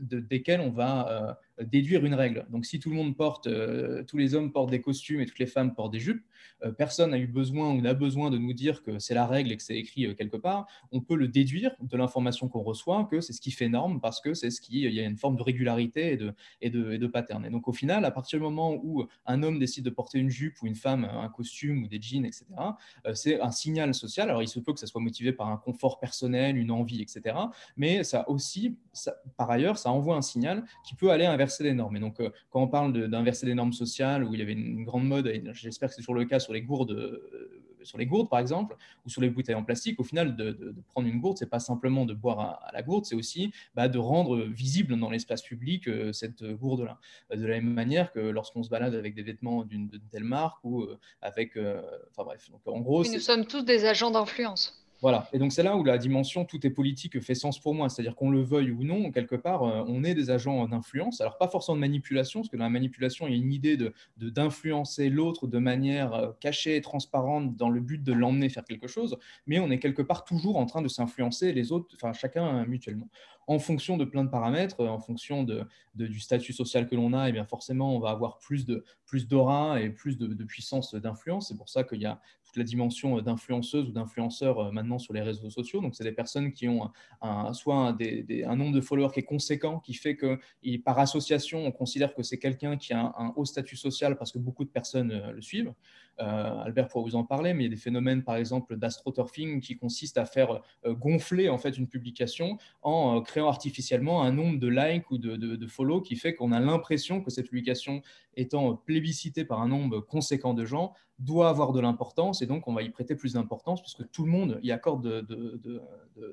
desquels on va déduire une règle. Donc, si tout le monde porte, euh, tous les hommes portent des costumes et toutes les femmes portent des jupes, euh, personne n'a eu besoin ou n'a besoin de nous dire que c'est la règle et que c'est écrit euh, quelque part. On peut le déduire de l'information qu'on reçoit que c'est ce qui fait norme parce que c'est ce qui, il y a une forme de régularité et de, et de, et de pattern. Et donc, au final, à partir du moment où un homme décide de porter une jupe ou une femme un costume ou des jeans, etc., c'est un signal social. Alors, il se peut que ça soit motivé par un confort personnel, une envie, etc. Mais ça aussi, par ailleurs, ça envoie un signal qui peut aller inverser des normes. Et donc, euh, quand on parle d'inverser des normes sociales, où il y avait une grande mode, et j'espère que c'est toujours le cas sur les gourdes, euh, sur les gourdes par exemple, ou sur les bouteilles en plastique, au final, de, prendre une gourde, c'est pas simplement de boire à, la gourde, c'est aussi bah, de rendre visible dans l'espace public euh, cette gourde-là. De la même manière que lorsqu'on se balade avec des vêtements d'une telle marque ou avec, enfin bref. Donc, en gros, nous sommes tous des agents d'influence. Voilà. Et donc, c'est là où la dimension tout est politique fait sens pour moi. C'est-à-dire qu'on le veuille ou non, quelque part, euh, on est des agents d'influence. Alors, pas forcément de manipulation, parce que dans la manipulation, il y a une idée de, d'influencer l'autre de manière euh, cachée et transparente dans le but de l'emmener faire quelque chose, mais on est quelque part toujours en train de s'influencer les autres, enfin, chacun mutuellement en fonction de plein de paramètres, en fonction de, du statut social que l'on a, et eh bien forcément, on va avoir plus de plus d'aura et plus de, puissance d'influence. C'est pour ça qu'il y a la dimension d'influenceuse ou d'influenceur euh, maintenant sur les réseaux sociaux. Donc, c'est des personnes qui ont un, soit un, nombre de followers qui est conséquent, qui fait que par association, on considère que c'est quelqu'un qui a un, haut statut social parce que beaucoup de personnes euh, le suivent. Euh, Albert pourra vous en parler, mais il y a des phénomènes, par exemple, d'astroturfing qui consistent à faire gonfler en fait une publication en créant créant artificiellement un nombre de likes ou de, de, follow qui fait qu'on a l'impression que cette publication étant plébiscitée par un nombre conséquent de gens, doit avoir de l'importance et donc on va y prêter plus d'importance puisque tout le monde y accorde de,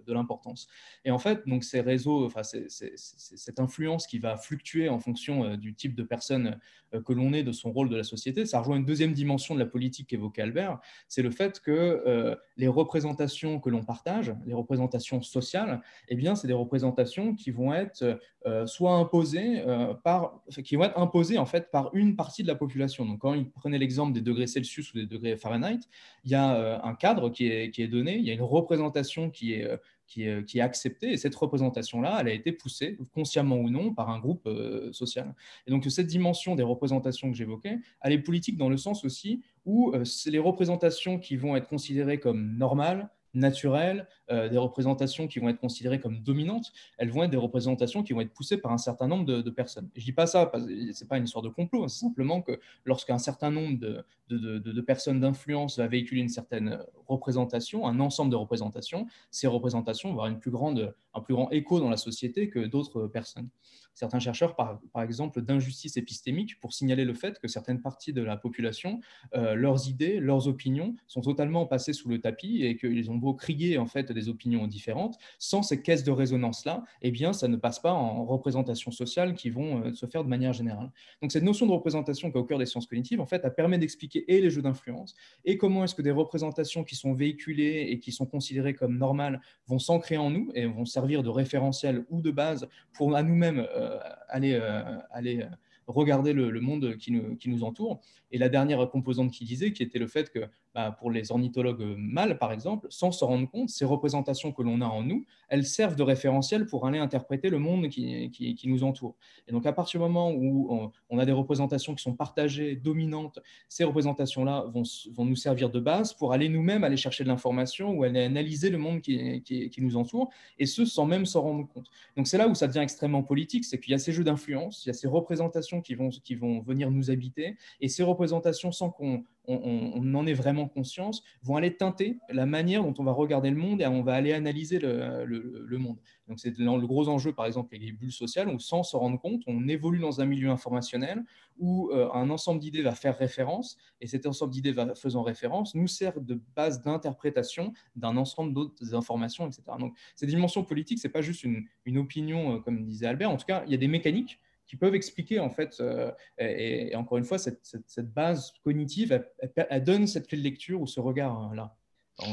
l'importance. Et en fait, donc ces réseaux, enfin, cette influence qui va fluctuer en fonction euh, du type de personne euh, que l'on est, de son rôle de la société, ça rejoint une deuxième dimension de la politique qu'évoquait Albert, c'est le fait que euh, les représentations que l'on partage, les représentations sociales, eh bien, c'est des représentations qui vont être soit imposées par, qui vont être imposées en fait par une partie de la population. Donc, quand il prenait l'exemple des degrés Celsius ou des degrés Fahrenheit, il y a un cadre qui est, qui est donné, il y a une représentation qui est qui est, qui acceptée. Et cette représentation-là, elle a été poussée, consciemment ou non, par un groupe euh, social. Et donc, cette dimension des représentations que j'évoquais, elle est politique dans le sens aussi où euh, c'est les représentations qui vont être considérées comme normales, naturelles, euh, des représentations qui vont être considérées comme dominantes, elles vont être des représentations qui vont être poussées par un certain nombre de, personnes. je ne dis pas ça, ce n'est pas une histoire de complot, hein, c'est simplement que lorsqu'un certain nombre de, de personnes d'influence va véhiculer une certaine représentation, un ensemble de représentations, ces représentations vont avoir une plus grande, un plus grand écho dans la société que d'autres personnes certains chercheurs, par, par exemple, d'injustice épistémique pour signaler le fait que certaines parties de la population, euh, leurs idées, leurs opinions sont totalement passées sous le tapis et qu'ils ont beau crier en fait des opinions différentes, sans ces caisses de résonance-là, eh bien, ça ne passe pas en représentations sociales qui vont euh, se faire de manière générale. Donc, cette notion de représentation qui est au cœur des sciences cognitives, en fait, elle permet d'expliquer et les jeux d'influence et comment est-ce que des représentations qui sont véhiculées et qui sont considérées comme normales vont s'ancrer en nous et vont servir de référentiel ou de base pour à nous-mêmes euh, aller, euh, aller regarder le, monde qui nous, qui nous, entoure. Et la dernière composante qu'il disait, qui était le fait que bah, pour les ornithologues mâles, par exemple, sans se rendre compte, ces représentations que l'on a en nous, elles servent de référentiel pour aller interpréter le monde qui, nous entoure. Et donc, à partir du moment où on, a des représentations qui sont partagées, dominantes, ces représentations-là vont, nous servir de base pour aller nous-mêmes aller chercher de l'information ou aller analyser le monde qui, nous entoure, et ce, sans même s'en rendre compte. Donc, c'est là où ça devient extrêmement politique, c'est qu'il y a ces jeux d'influence, il y a ces représentations qui vont venir nous habiter, et ces représentations, sans qu'on on, en ait vraiment conscience, vont aller teinter la manière dont on va regarder le monde et on va aller analyser le, monde. Donc c'est le gros enjeu, par exemple, avec les bulles sociales, où sans s'en rendre compte, on évolue dans un milieu informationnel où euh, un ensemble d'idées va faire référence, et cet ensemble d'idées faisant référence nous sert de base d'interprétation d'un ensemble d'autres informations, etc. Donc cette dimension politique, ce n'est pas juste une, une opinion, euh, comme disait Albert, en tout cas, il y a des mécaniques qui peuvent expliquer, en fait, euh, et, encore une fois, cette, base cognitive, elle, donne cette clé de lecture ou ce regard-là.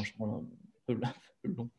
je prends un peu long.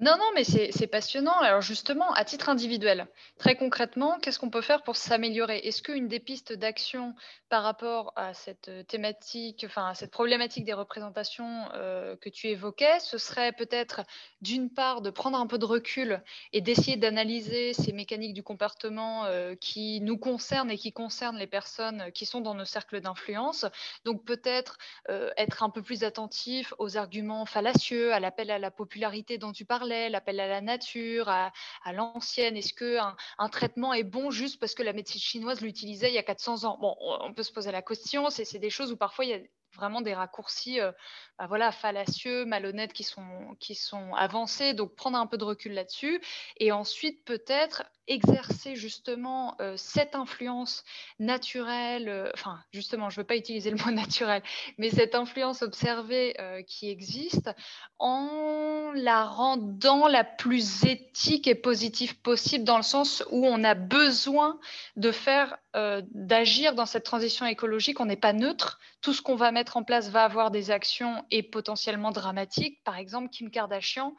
Non, non, mais c'est passionnant. Alors justement, à titre individuel, très concrètement, qu'est-ce qu'on peut faire pour s'améliorer? Est-ce qu'une des pistes d'action par rapport à cette thématique, enfin à cette problématique des représentations euh, que tu évoquais, ce serait peut-être d'une part de prendre un peu de recul et d'essayer d'analyser ces mécaniques du comportement euh, qui nous concernent et qui concernent les personnes qui sont dans nos cercles d'influence? Donc peut-être euh, être un peu plus attentif aux arguments fallacieux, à l'appel à la popularité dont tu l'appel à la nature, à, l'ancienne. Est-ce qu'un un traitement est bon juste parce que la médecine chinoise l'utilisait il y a 400 ans? Bon, on peut se poser la question. C'est des choses où parfois il y a vraiment des raccourcis euh, bah voilà, fallacieux, malhonnêtes qui sont avancés. Donc, prendre un peu de recul là-dessus. Et ensuite, peut-être exercer justement euh, cette influence naturelle, euh, enfin, justement, je ne veux pas utiliser le mot naturel, mais cette influence observée qui existe en la rendant la plus éthique et positive possible dans le sens où on a besoin de faire, d'agir dans cette transition écologique. On n'est pas neutre. Tout ce qu'on va mettre en place va avoir des actions et potentiellement dramatique. Par exemple, Kim Kardashian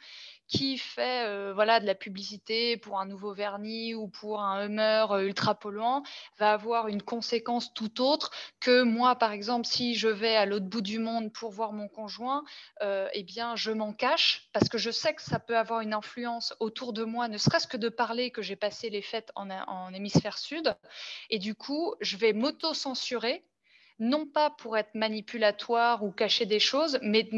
qui fait euh, voilà, de la publicité pour un nouveau vernis ou pour un Hummer euh, ultra polluant va avoir une conséquence tout autre que moi, par exemple, si je vais à l'autre bout du monde pour voir mon conjoint, euh, eh bien, je m'en cache parce que je sais que ça peut avoir une influence autour de moi, ne serait-ce que de parler que j'ai passé les fêtes en, en hémisphère sud. Et du coup, je vais m'auto-censurer non pas pour être manipulatoire ou cacher des choses, mais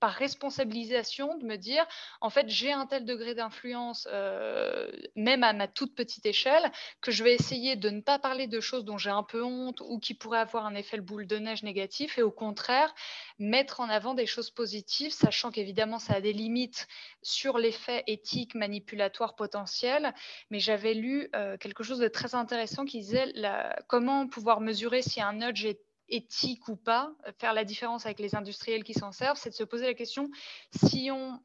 par responsabilisation, de me dire, en fait, j'ai un tel degré d'influence, euh, même à ma toute petite échelle, que je vais essayer de ne pas parler de choses dont j'ai un peu honte ou qui pourraient avoir un effet boule de neige négatif, et au contraire, mettre en avant des choses positives, sachant qu'évidemment, ça a des limites sur l'effet éthique, manipulatoire potentiel. Mais j'avais lu euh, quelque chose de très intéressant qui disait comment pouvoir mesurer si un nudge est éthique ou pas, faire la différence avec les industriels qui s'en servent, c'est de se poser la question si on,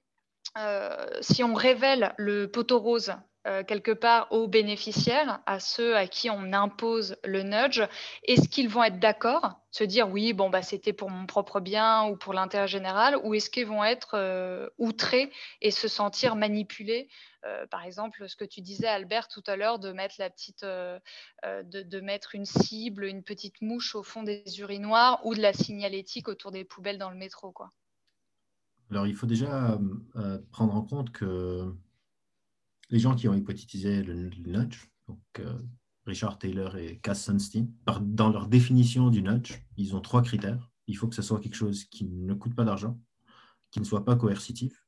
si on révèle le poteau rose euh, quelque part aux bénéficiaires, à ceux à qui on impose le nudge, est-ce qu'ils vont être d'accord, se dire oui, bon, bah, c'était pour mon propre bien ou pour l'intérêt général, ou est-ce qu'ils vont être euh, outrés et se sentir manipulés euh, par exemple, ce que tu disais, Albert, tout à l'heure, de mettre la petite, de, mettre une cible, une petite mouche au fond des urinoirs ou de la signalétique autour des poubelles dans le métro, quoi. Alors, il faut déjà prendre en compte que les gens qui ont hypothétisé le, nudge, donc euh, Richard Taylor et Cass Sunstein, dans leur définition du nudge, ils ont trois critères. Il faut que ce soit quelque chose qui ne coûte pas d'argent, qui ne soit pas coercitif,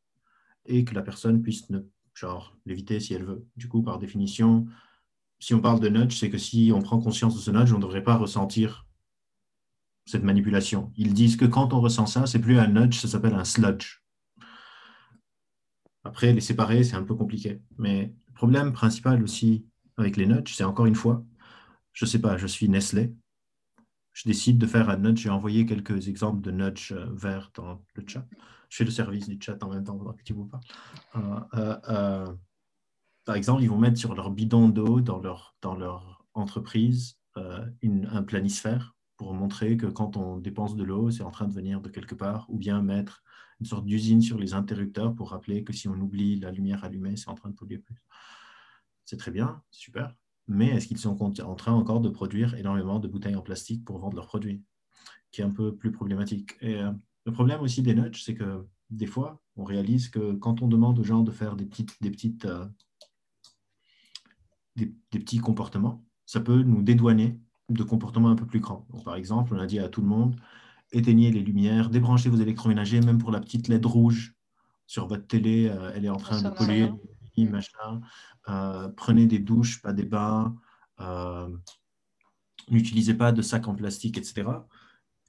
et que la personne puisse ne, genre l'éviter si elle veut. Du coup, par définition, si on parle de nudge, c'est que si on prend conscience de ce nudge, on ne devrait pas ressentir cette manipulation. Ils disent que quand on ressent ça, c'est plus un nudge, ça s'appelle un sludge. Après, les séparer, c'est un peu compliqué. Mais le problème principal aussi avec les nudges, c'est encore une fois, je ne sais pas, je suis Nestlé, je décide de faire un nudge. J'ai envoyé quelques exemples de nudge euh, verts dans le chat. Je le service du chat en même temps que tu vous parles. Euh, euh, par exemple, ils vont mettre sur leur bidon d'eau dans leur, dans leur entreprise un planisphère pour montrer que quand on dépense de l'eau, c'est en train de venir de quelque part, ou bien mettre une sorte d'usine sur les interrupteurs pour rappeler que si on oublie la lumière allumée, c'est en train de polluer plus. C'est très bien, super. Mais est-ce qu'ils sont en train encore de produire énormément de bouteilles en plastique pour vendre leurs produits Qui est un peu plus problématique. Et euh, le problème aussi des nudges, c'est que des fois, on réalise que quand on demande aux gens de faire des, petites, des, petites, euh, des, petits comportements, ça peut nous dédouaner de comportements un peu plus grands. par exemple, on a dit à tout le monde, éteignez les lumières, débranchez vos électroménagers, même pour la petite LED rouge sur votre télé, euh, elle est en train de polluer, machin. Euh, prenez des douches, pas des bains, euh, n'utilisez pas de sacs en plastique, etc.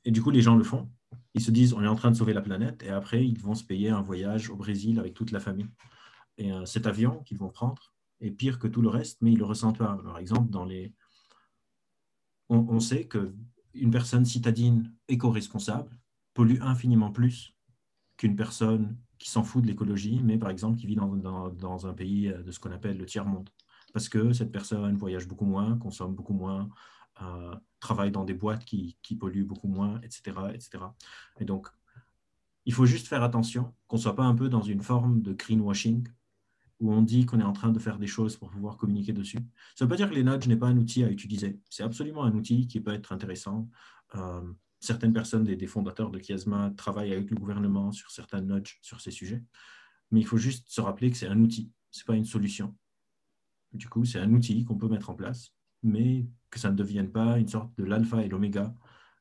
Et du coup, les gens le font. Ils se disent, on est en train de sauver la planète, et après, ils vont se payer un voyage au Brésil avec toute la famille. Et cet avion qu'ils vont prendre est pire que tout le reste, mais ils le ressentent pas. Par exemple, dans les... on, sait que une personne citadine éco-responsable pollue infiniment plus qu'une personne qui s'en fout de l'écologie, mais par exemple qui vit dans, un pays de ce qu'on appelle le tiers-monde. Parce que cette personne voyage beaucoup moins, consomme beaucoup moins, euh, travaille dans des boîtes qui, polluent beaucoup moins, etc., etc. Et donc, il faut juste faire attention qu'on ne soit pas un peu dans une forme de greenwashing où on dit qu'on est en train de faire des choses pour pouvoir communiquer dessus. Ça ne veut pas dire que les nudges n'est pas un outil à utiliser. C'est absolument un outil qui peut être intéressant. Euh, certaines personnes des, fondateurs de Chiasma travaillent avec le gouvernement sur certains nudges sur ces sujets. Mais il faut juste se rappeler que c'est un outil, ce n'est pas une solution. Du coup, c'est un outil qu'on peut mettre en place, mais que ça ne devienne pas une sorte de l'alpha et l'oméga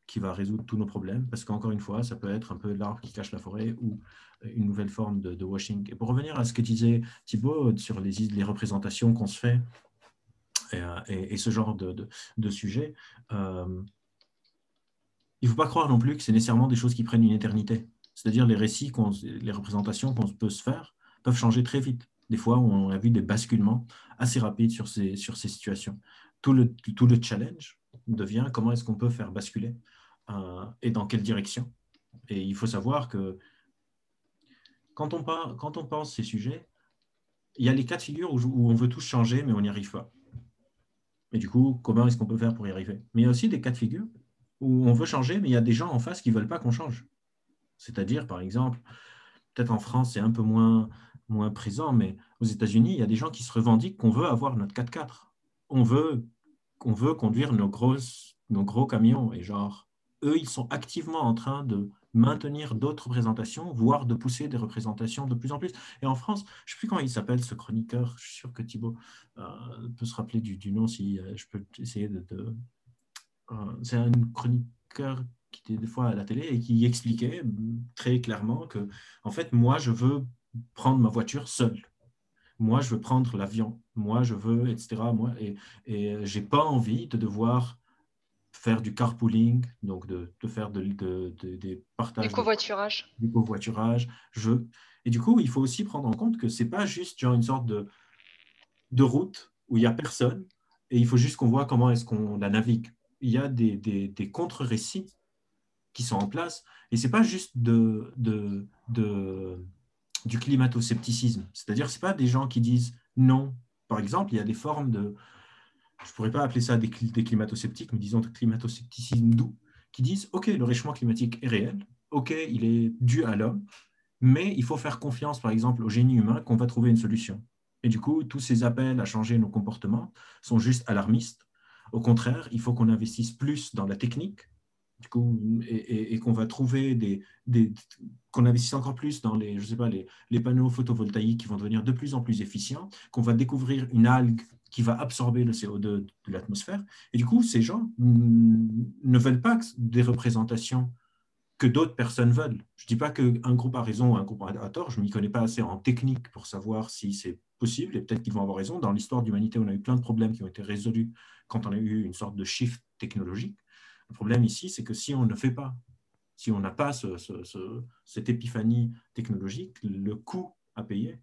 qui va résoudre tous nos problèmes, parce qu'encore une fois, ça peut être un peu l'arbre qui cache la forêt ou une nouvelle forme de, washing. Et pour revenir à ce que disait Thibault sur les, représentations qu'on se fait et, euh, ce genre de, sujet, euh, il ne faut pas croire non plus que c'est nécessairement des choses qui prennent une éternité. C'est-à-dire les récits, les représentations qu'on peut se faire peuvent changer très vite. Des fois, on a vu des basculements assez rapides sur ces situations. Tout le, tout le challenge devient comment est-ce qu'on peut faire basculer euh, et dans quelle direction. Et il faut savoir que quand on, quand on pense ces sujets, il y a les cas de figure où, on veut tous changer, mais on n'y arrive pas. Et du coup, comment est-ce qu'on peut faire pour y arriver? Mais il y a aussi des cas de figure où on veut changer, mais il y a des gens en face qui ne veulent pas qu'on change. C'est-à-dire, par exemple, peut-être en France, c'est un peu moins, moins présent, mais aux États-Unis, il y a des gens qui se revendiquent qu'on veut avoir notre 4x4. On veut, on veut conduire nos, grosses, nos gros camions. Et genre, eux, ils sont activement en train de maintenir d'autres représentations, voire de pousser des représentations de plus en plus. Et en France, je ne sais plus comment il s'appelle ce chroniqueur, je suis sûr que Thibault euh, peut se rappeler du, nom si euh, je peux essayer de... Euh, c'est un chroniqueur qui était des fois à la télé et qui expliquait très clairement que, en fait, moi, je veux prendre ma voiture seule. Moi, je veux prendre l'avion. Moi, je veux, etc. Moi, et, et j'ai pas envie de devoir faire du carpooling, donc de, de faire de, de, des partages. Du covoiturage. Du covoiturage. Je... Et du coup, il faut aussi prendre en compte que ce n'est pas juste genre une sorte de, de route où il n'y a personne et il faut juste qu'on voit comment est-ce qu'on la navigue. il y a des, des, contre-récits qui sont en place. Et ce n'est pas juste de, de, de du climato-scepticisme. C'est-à-dire, ce pas des gens qui disent non. Par exemple, il y a des formes de, je ne pourrais pas appeler ça des, des climato-sceptiques, mais disons de climato-scepticisme doux, qui disent, OK, le réchauffement climatique est réel, OK, il est dû à l'homme, mais il faut faire confiance, par exemple, au génie humain qu'on va trouver une solution. Et du coup, tous ces appels à changer nos comportements sont juste alarmistes. Au contraire, il faut qu'on investisse plus dans la technique, du coup, et, qu'on va trouver des, qu'on investisse encore plus dans les, je sais pas, les, panneaux photovoltaïques qui vont devenir de plus en plus efficients, qu'on va découvrir une algue qui va absorber le CO2 de l'atmosphère. Et du coup, ces gens ne veulent pas des représentations que d'autres personnes veulent. Je ne dis pas qu'un groupe a raison ou un groupe a tort, je ne m'y connais pas assez en technique pour savoir si c'est possible, et peut-être qu'ils vont avoir raison. Dans l'histoire de l'humanité, on a eu plein de problèmes qui ont été résolus quand on a eu une sorte de shift technologique. Le problème ici, c'est que si on ne fait pas, si on n'a pas cette épiphanie technologique, le coût à payer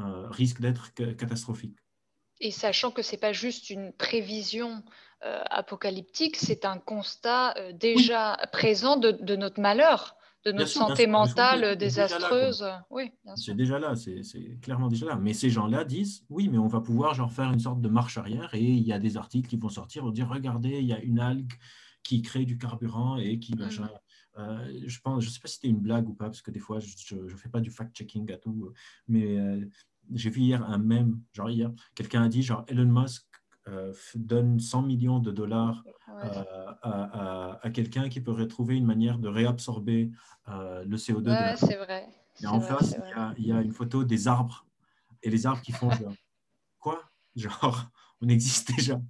euh, risque d'être catastrophique. Et sachant que ce n'est pas juste une prévision euh, apocalyptique, c'est un constat euh, déjà présent de, notre malheur, de notre santé mentale désastreuse. oui, c'est déjà là, c'est clairement déjà là. Mais ces gens-là disent, oui, mais on va pouvoir genre, faire une sorte de marche arrière et il y a des articles qui vont sortir pour dire, regardez, il y a une algue qui crée du carburant et qui... Mm. Euh, je pense, je ne sais pas si c'était une blague ou pas, parce que des fois, je ne fais pas du fact-checking à tout, mais j'ai vu hier un même, genre hier, quelqu'un a dit, genre Elon Musk euh, donne 100 millions de dollars euh, à, à, quelqu'un qui pourrait trouver une manière de réabsorber euh, le CO2. Ouais, c'est vrai. Et en face, il y, a une photo des arbres. Et les arbres qui font genre, quoi? Genre, on existe déjà.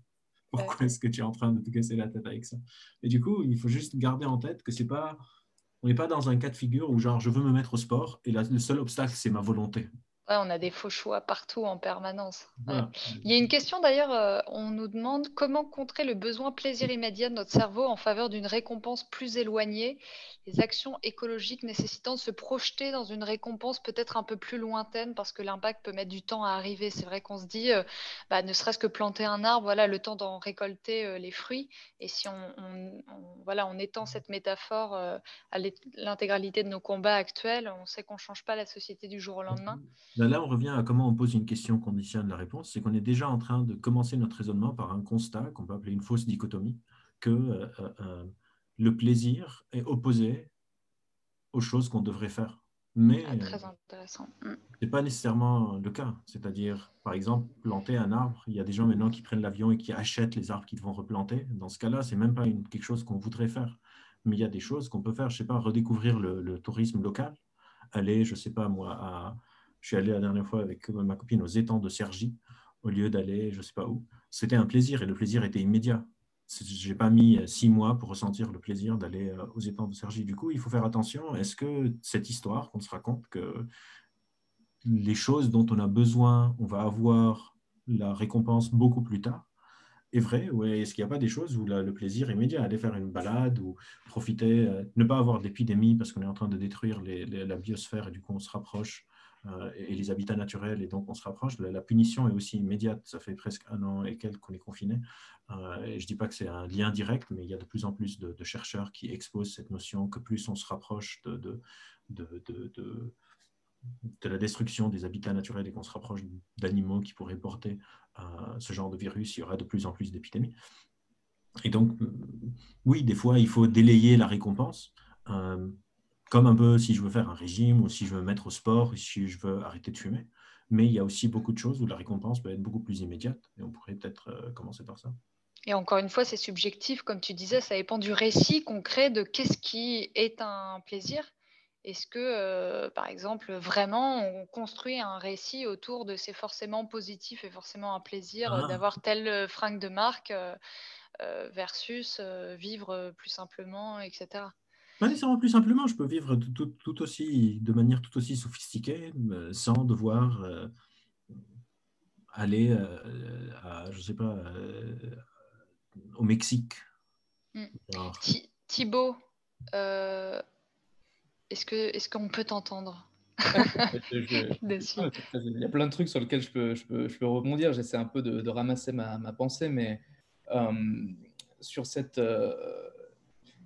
Pourquoi est-ce que tu es en train de te casser la tête avec ça. Et du coup, il faut juste garder en tête que c'est pas, on n'est pas dans un cas de figure où genre je veux me mettre au sport et le seul obstacle c'est ma volonté on a des faux choix partout en permanence. Il y a une question d'ailleurs, euh, on nous demande comment contrer le besoin plaisir immédiat de notre cerveau en faveur d'une récompense plus éloignée, les actions écologiques nécessitant de se projeter dans une récompense peut-être un peu plus lointaine parce que l'impact peut mettre du temps à arriver. C'est vrai qu'on se dit, euh, bah, ne serait-ce que planter un arbre, voilà le temps d'en récolter euh, les fruits. Et si on, voilà, on étend cette métaphore à l'intégralité de nos combats actuels, on sait qu'on ne change pas la société du jour au lendemain. Là, on revient à comment on pose une question, conditionne la réponse. C'est qu'on est déjà en train de commencer notre raisonnement par un constat qu'on peut appeler une fausse dichotomie, que euh, euh, euh, le plaisir est opposé aux choses qu'on devrait faire. Mais ah, très intéressant. Mm. ce n'est pas nécessairement le cas. C'est-à-dire, par exemple, planter un arbre, il y a des gens maintenant qui prennent l'avion et qui achètent les arbres qu'ils vont replanter. Dans ce cas-là, ce n'est même pas une, quelque chose qu'on voudrait faire. Mais il y a des choses qu'on peut faire. Je ne sais pas, redécouvrir le, le tourisme local, aller, je ne sais pas moi, à je suis allé la dernière fois avec ma copine aux étangs de Sergi, au lieu d'aller je ne sais pas où. C'était un plaisir et le plaisir était immédiat. Je n'ai pas mis euh, six mois pour ressentir le plaisir d'aller euh, aux étangs de Sergi. Du coup, il faut faire attention. Est-ce que cette histoire qu'on se raconte, que les choses dont on a besoin, on va avoir la récompense beaucoup plus tard, est vrai? Ou est-ce qu'il n'y a pas des choses où le plaisir immédiat, aller faire une balade ou profiter, euh, ne pas avoir d'épidémie parce qu'on est en train de détruire la biosphère et du coup on se rapproche euh, et les habitats naturels, et donc on se rapproche. La, punition est aussi immédiate, ça fait presque un an et quelques qu'on est confiné. Euh, je ne dis pas que c'est un lien direct, mais il y a de plus en plus de, chercheurs qui exposent cette notion que plus on se rapproche de la destruction des habitats naturels et qu'on se rapproche d'animaux qui pourraient porter euh, ce genre de virus, il y aura de plus en plus d'épidémies. Et donc, oui, des fois, il faut délayer la récompense comme un peu si je veux faire un régime ou si je veux me mettre au sport ou si je veux arrêter de fumer. Mais il y a aussi beaucoup de choses où la récompense peut être beaucoup plus immédiate et on pourrait peut-être euh, commencer par ça. Et encore une fois, c'est subjectif, comme tu disais, ça dépend du récit concret de qu'est-ce qui est un plaisir. Est-ce que, euh, par exemple, vraiment, on construit un récit autour de c'est forcément positif et forcément un plaisir euh, ah. d'avoir telle fringue de marque versus vivre plus simplement, etc. Pas nécessairement plus simplement, je peux vivre tout, aussi, de manière tout aussi sophistiquée, euh, sans devoir euh, aller euh, à, je sais pas, au Mexique. Hmm. Thibaut, est-ce que est-ce qu'on peut t'entendre? Il y a plein de trucs sur lesquels je peux, je peux, je peux rebondir. J'essaie un peu de, ramasser ma, ma, pensée, mais sur cette.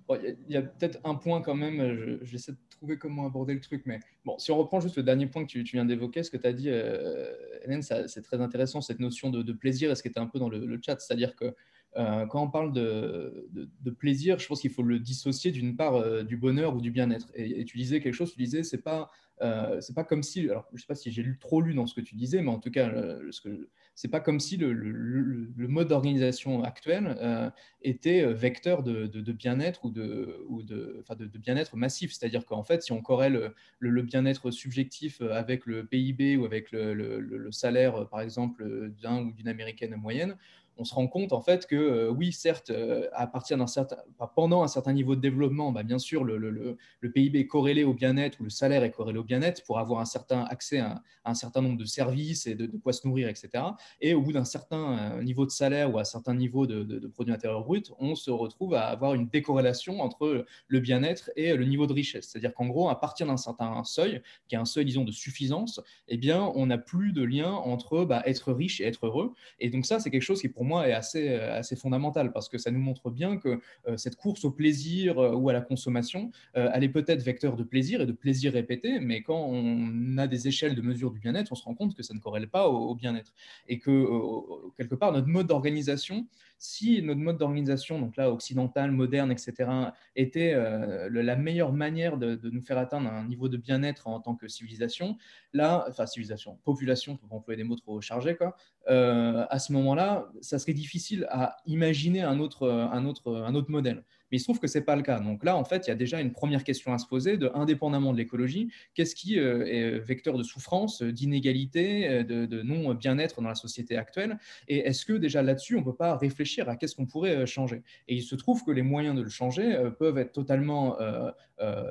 Il y a, peut-être un point quand même, je, je, vais essayer de trouver comment aborder le truc, mais bon, si on reprend juste le dernier point que tu, viens d'évoquer, ce que tu as dit, Hélène, c'est très intéressant, cette notion de, plaisir, et ce qui était un peu dans le chat, c'est-à-dire que euh, quand on parle de, plaisir, je pense qu'il faut le dissocier d'une part euh, du bonheur ou du bien-être. Et, tu disais quelque chose, tu disais, c'est pas, euh, c'est pas comme si, alors je sais pas si j'ai trop lu dans ce que tu disais, mais en tout cas, ce que c'est pas comme si le, mode d'organisation actuel était vecteur de, bien-être ou de, ou de, bien-être massif. C'est-à-dire qu'en fait, si on corrèle le, bien-être subjectif avec le PIB ou avec le, salaire, par exemple, d'un ou d'une américaine moyenne, on se rend compte en fait que euh, oui, certes, euh, à partir d'un certain, pendant un certain niveau de développement, bah, bien sûr, le, PIB est corrélé au bien-être ou le salaire est corrélé au bien-être pour avoir un certain accès à, un certain nombre de services et de, quoi se nourrir, etc. Et au bout d'un certain euh, niveau de salaire ou à un certain niveau de, de, produit intérieur brut, on se retrouve à avoir une décorrélation entre le bien-être et le niveau de richesse. C'est-à-dire qu'en gros, à partir d'un certain seuil, qui est un seuil, disons, de suffisance, eh bien, on n'a plus de lien entre bah, être riche et être heureux. Et donc ça, c'est quelque chose qui pour moi, est assez, euh, assez fondamental parce que ça nous montre bien que euh, cette course au plaisir euh, ou à la consommation, elle est peut-être vecteur de plaisir et de plaisir répété, mais quand on a des échelles de mesure du bien-être, on se rend compte que ça ne corrèle pas au, bien-être. Et que, quelque part, notre mode d'organisation, si notre mode d'organisation, donc là, occidental, moderne, etc., était la meilleure manière de, nous faire atteindre un niveau de bien-être en tant que civilisation, là, enfin, civilisation, population, pour employer des mots trop chargés, quoi, à ce moment-là, ça serait difficile à imaginer un autre, un autre, un autre modèle. Mais il se trouve que ce n'est pas le cas. Donc là, en fait, il y a déjà une première question à se poser, de, indépendamment de l'écologie, qu'est-ce qui euh, est vecteur de souffrance, d'inégalité, euh, de, non-bien-être dans la société actuelle? Et est-ce que déjà là-dessus, on ne peut pas réfléchir à qu'est-ce qu'on pourrait euh, changer? Et il se trouve que les moyens de le changer peuvent être totalement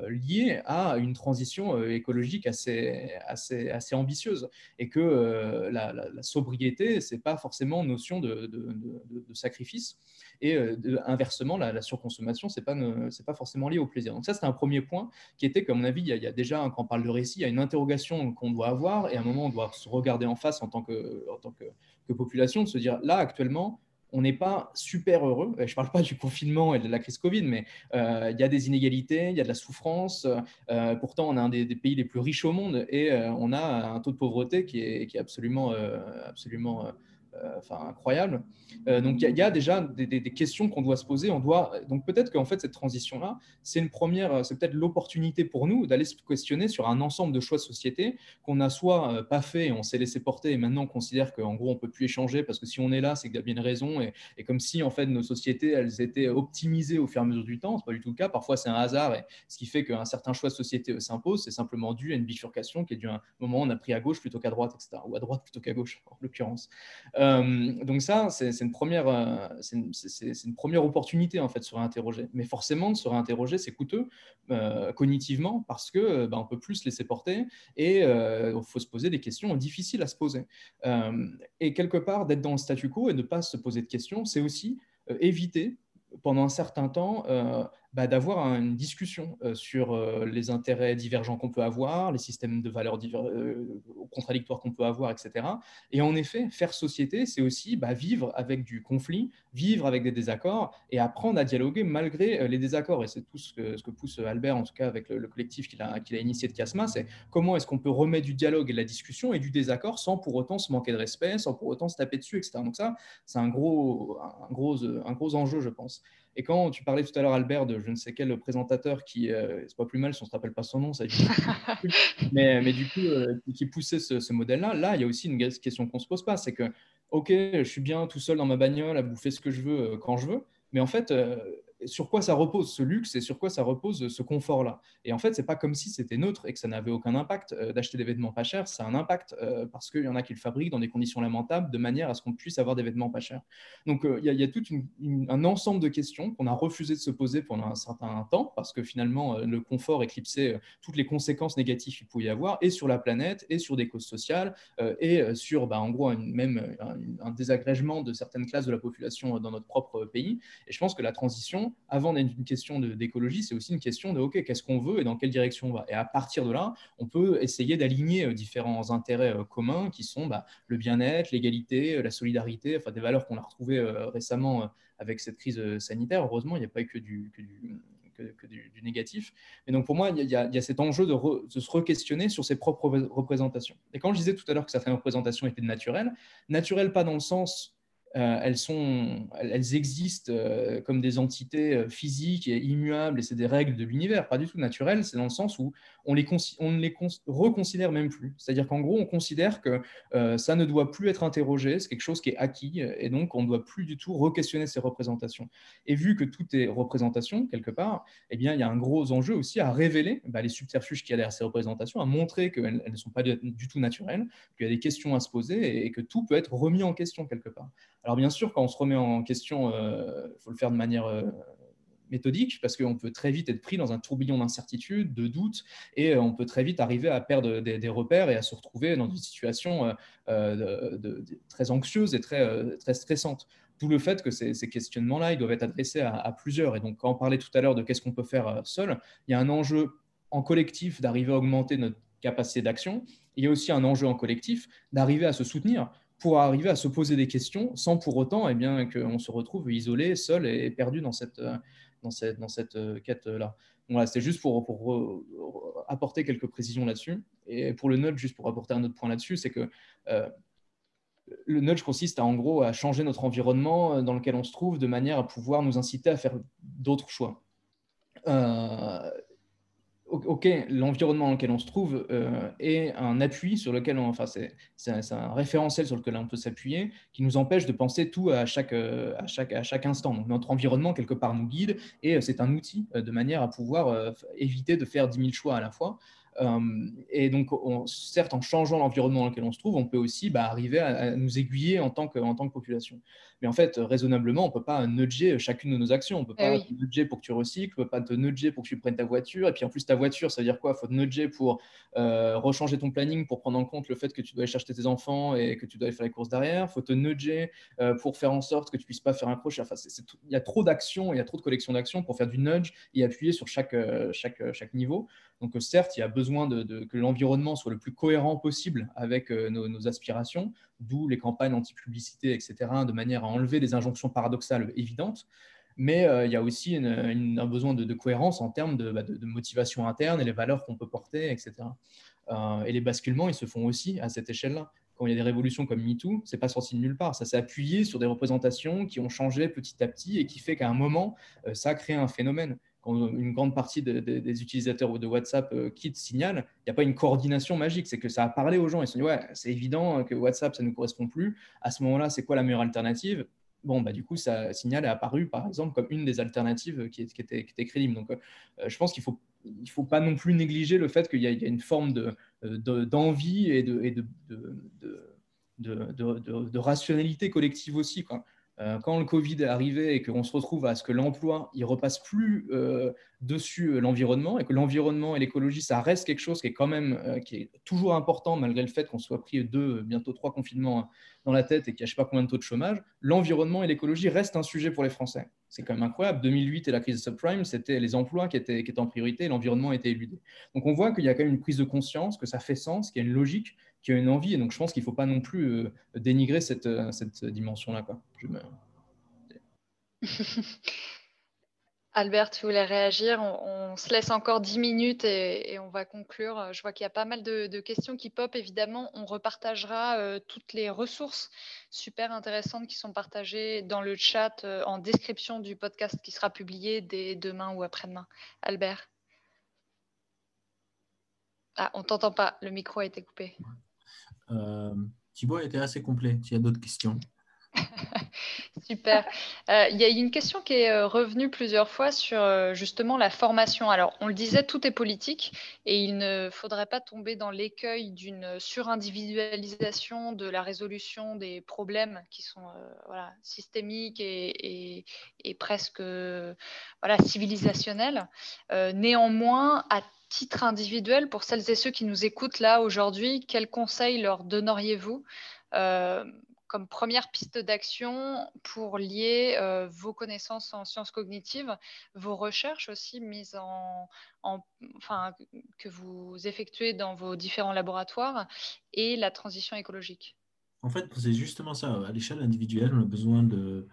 liés à une transition écologique assez, assez, assez ambitieuse. Et que la, sobriété, ce n'est pas forcément notion de, de sacrifice. Et inversement, la, surconsommation c'est pas, c'est pas forcément lié au plaisir. Donc ça, c'est un premier point qui était qu'à mon avis, il y, a, déjà, quand on parle de récit, il y a une interrogation qu'on doit avoir et à un moment, on doit se regarder en face en tant que, en tant que, population, de se dire, là, actuellement, on n'est pas super heureux. Je ne parle pas du confinement et de la crise Covid, mais euh, il y a des inégalités, il y a de la souffrance. Euh, pourtant, on est un des, pays les plus riches au monde et euh, on a un taux de pauvreté qui est, qui est absolument, absolument euh, enfin incroyable. Euh, donc il y, a déjà des, questions qu'on doit se poser. On doit donc peut-être qu'en fait cette transition là, c'est une première, c'est peut-être l'opportunité pour nous d'aller se questionner sur un ensemble de choix de société qu'on n'a soit euh, pas fait et on s'est laissé porter et maintenant on considère qu'en gros on peut plus échanger parce que si on est là, c'est qu'il y a bien une raison et, comme si en fait nos sociétés elles étaient optimisées au fur et à mesure du temps. C'est pas du tout le cas. Parfois c'est un hasard et ce qui fait qu'un certain choix de société s'impose, c'est simplement dû à une bifurcation qui est dû à un moment on a pris à gauche plutôt qu'à droite, etc. Ou à droite plutôt qu'à gauche en l'occurrence. Euh, donc ça, c'est une, euh, une, une première opportunité en fait, de se réinterroger. Mais forcément, de se réinterroger, c'est coûteux euh, cognitivement parce que bah, on peut plus se laisser porter et il faut se poser des questions difficiles à se poser. et quelque part, d'être dans le statu quo et ne pas se poser de questions, c'est aussi éviter pendant un certain temps bah, d'avoir une discussion euh, sur euh, les intérêts divergents qu'on peut avoir, les systèmes de valeurs euh, contradictoires qu'on peut avoir, etc. Et en effet, faire société, c'est aussi bah, vivre avec du conflit, vivre avec des désaccords et apprendre à dialoguer malgré les désaccords. Et c'est tout ce que, pousse Albert, en tout cas avec le, collectif qu'il a, a, initié de CASMA, c'est comment est-ce qu'on peut remettre du dialogue et de la discussion et du désaccord sans pour autant se manquer de respect, sans pour autant se taper dessus, etc. Donc ça, c'est un gros, un, gros, un gros enjeu, je pense. Et quand tu parlais tout à l'heure, Albert, de je ne sais quel présentateur qui, euh, c'est pas plus mal si on ne se rappelle pas son nom, ça mais, mais du coup, euh, qui poussait ce, modèle-là, là, il y a aussi une question qu'on ne se pose pas, c'est que, ok, je suis bien tout seul dans ma bagnole à bouffer ce que je veux euh, quand je veux, mais en fait, sur quoi ça repose ce luxe et sur quoi ça repose ce confort-là. Et en fait, c'est pas comme si c'était neutre et que ça n'avait aucun impact euh, d'acheter des vêtements pas chers. Ça a un impact euh, parce qu'il y en a qui le fabriquent dans des conditions lamentables de manière à ce qu'on puisse avoir des vêtements pas chers. Donc, euh, il y, a tout un ensemble de questions qu'on a refusé de se poser pendant un certain temps parce que finalement, le confort éclipsait toutes les conséquences négatives qu'il pouvait y avoir et sur la planète et sur des causes sociales et sur, bah, en gros, même un, un, désagrégement de certaines classes de la population dans notre propre pays. Et je pense que la transition, avant d'être une question d'écologie, c'est aussi une question de OK, qu'est-ce qu'on veut et dans quelle direction on va. Et à partir de là, on peut essayer d'aligner euh, différents intérêts euh, communs qui sont bah, le bien-être, l'égalité, la solidarité, enfin des valeurs qu'on a retrouvées récemment avec cette crise sanitaire. Heureusement, il n'y a pas que du, que, du, négatif. Et donc pour moi, il y a, cet enjeu de, de se re-questionner sur ses propres représentations. Et quand je disais tout à l'heure que certaines représentations étaient naturelles, naturelles pas dans le sens euh, elles, sont, elles existent euh, comme des entités euh, physiques et immuables, et c'est des règles de l'univers, pas du tout naturelles, c'est dans le sens où on ne les reconsidère même plus. C'est-à-dire qu'en gros, on considère que ça ne doit plus être interrogé, c'est quelque chose qui est acquis, et donc on ne doit plus du tout re-questionner ces représentations. Et vu que tout est représentation, quelque part, eh bien, il y a un gros enjeu aussi à révéler bah, les subterfuges qu'il y a derrière ces représentations, à montrer qu'elles ne sont pas du tout naturelles, qu'il y a des questions à se poser, et que tout peut être remis en question quelque part. Alors bien sûr, quand on se remet en question, il euh, faut le faire de manière euh, méthodique parce qu'on peut très vite être pris dans un tourbillon d'incertitudes, de doutes, et euh, on peut très vite arriver à perdre des, repères et à se retrouver dans une situation très anxieuse et très, très stressante. D'où le fait que ces, questionnements-là, ils doivent être adressés à, à, plusieurs. Et donc, quand on parlait tout à l'heure de qu'est-ce qu'on peut faire seul, il y a un enjeu en collectif d'arriver à augmenter notre capacité d'action. Il y a aussi un enjeu en collectif d'arriver à se soutenir pour arriver à se poser des questions sans pour autant eh bien, qu'on se retrouve isolé, seul et perdu dans cette, dans cette, dans cette euh, quête-là. Voilà, c'était juste pour, pour, apporter quelques précisions là-dessus. Et pour le nudge, juste pour apporter un autre point là-dessus, c'est que euh, le nudge consiste à, en gros à changer notre environnement euh, dans lequel on se trouve de manière à pouvoir nous inciter à faire d'autres choix. Ok, l'environnement dans lequel on se trouve euh, est un appui sur lequel on, enfin, c'est un, référentiel sur lequel on peut s'appuyer qui nous empêche de penser tout à chaque, euh, à chaque, à chaque instant. Notre environnement, quelque part, nous guide et euh, c'est un outil de manière à pouvoir éviter de faire 10 000 choix à la fois. et donc, certes, en changeant l'environnement dans lequel on se trouve, on peut aussi bah, arriver à, nous aiguiller en tant que, en tant que population. Mais en fait, raisonnablement, on ne peut pas nudger chacune de nos actions. On ne peut eh pas te nudger pour que tu recycles, on ne peut pas te nudger pour que tu prennes ta voiture. Et puis en plus, ta voiture, ça veut dire quoi? Il faut te nudger pour euh, rechanger ton planning, pour prendre en compte le fait que tu dois aller chercher tes enfants et que tu dois aller faire les courses derrière. Il faut te nudger euh, pour faire en sorte que tu ne puisses pas faire un crochet. Enfin, il y a trop d'actions, il y a trop de collections d'actions pour faire du nudge et appuyer sur chaque, euh, chaque, chaque niveau. Donc certes, il y a besoin de, que l'environnement soit le plus cohérent possible avec nos, nos aspirations, d'où les campagnes anti-publicité, etc., de manière à enlever des injonctions paradoxales évidentes. Mais euh, il y a aussi un besoin de, cohérence en termes bah, de, motivation interne et les valeurs qu'on peut porter, etc. Euh, et les basculements, ils se font aussi à cette échelle-là. Quand il y a des révolutions comme MeToo, c'est pas sorti de nulle part. Ça s'est appuyé sur des représentations qui ont changé petit à petit et qui fait qu'à un moment, euh, ça a créé un phénomène quand une grande partie des utilisateurs de WhatsApp euh, quittent Signal, il n'y a pas une coordination magique. C'est que ça a parlé aux gens. Ils se sont dit, ouais, c'est évident que WhatsApp, ça ne nous correspond plus. À ce moment-là, c'est quoi la meilleure alternative? Bon, bah, du coup, ça, Signal est apparu, par exemple, comme une des alternatives qui, était, qui crédible. Donc, euh, je pense qu'il ne faut, il faut pas non plus négliger le fait qu'il y, a une forme d'envie et, de, et de, de, rationalité collective aussi. Euh, quand le Covid est arrivé et qu'on se retrouve à ce que l'emploi, il repasse plus euh, dessus euh, l'environnement et que l'environnement et l'écologie, ça reste quelque chose qui est quand même qui est toujours important malgré le fait qu'on soit pris deux, bientôt trois confinements dans la tête et qu'il n'y a je sais pas combien de taux de chômage, l'environnement et l'écologie restent un sujet pour les Français. C'est quand même incroyable. 2008 et la crise subprime, c'était les emplois qui étaient, en priorité l'environnement était éludé. Donc on voit qu'il y a quand même une prise de conscience, que ça fait sens, qu'il y a une logique qui a une envie. Et donc, je pense qu'il ne faut pas non plus euh, dénigrer cette, euh, dimension-là. Quoi. Albert, tu voulais réagir on, se laisse encore 10 minutes et, on va conclure. Je vois qu'il y a pas mal de, questions qui pop. Évidemment, on repartagera euh, toutes les ressources super intéressantes qui sont partagées dans le chat en description du podcast qui sera publié dès demain ou après-demain. Albert? Ah, on t'entend pas. Le micro a été coupé. Euh, Thibaut a été assez complet. S'il y a d'autres questions. Super. Euh, il y a une question qui est euh, revenue plusieurs fois sur justement la formation. Alors, on le disait, tout est politique et il ne faudrait pas tomber dans l'écueil d'une surindividualisation de la résolution des problèmes qui sont systémiques et, presque voilà, civilisationnels. néanmoins, à titre individuel, pour celles et ceux qui nous écoutent là aujourd'hui, quels conseils leur donneriez-vous euh, comme première piste d'action pour lier euh, vos connaissances en sciences cognitives, vos recherches aussi mises en, enfin, que vous effectuez dans vos différents laboratoires et la transition écologique? En fait, c'est justement ça. À l'échelle individuelle, on a besoin de,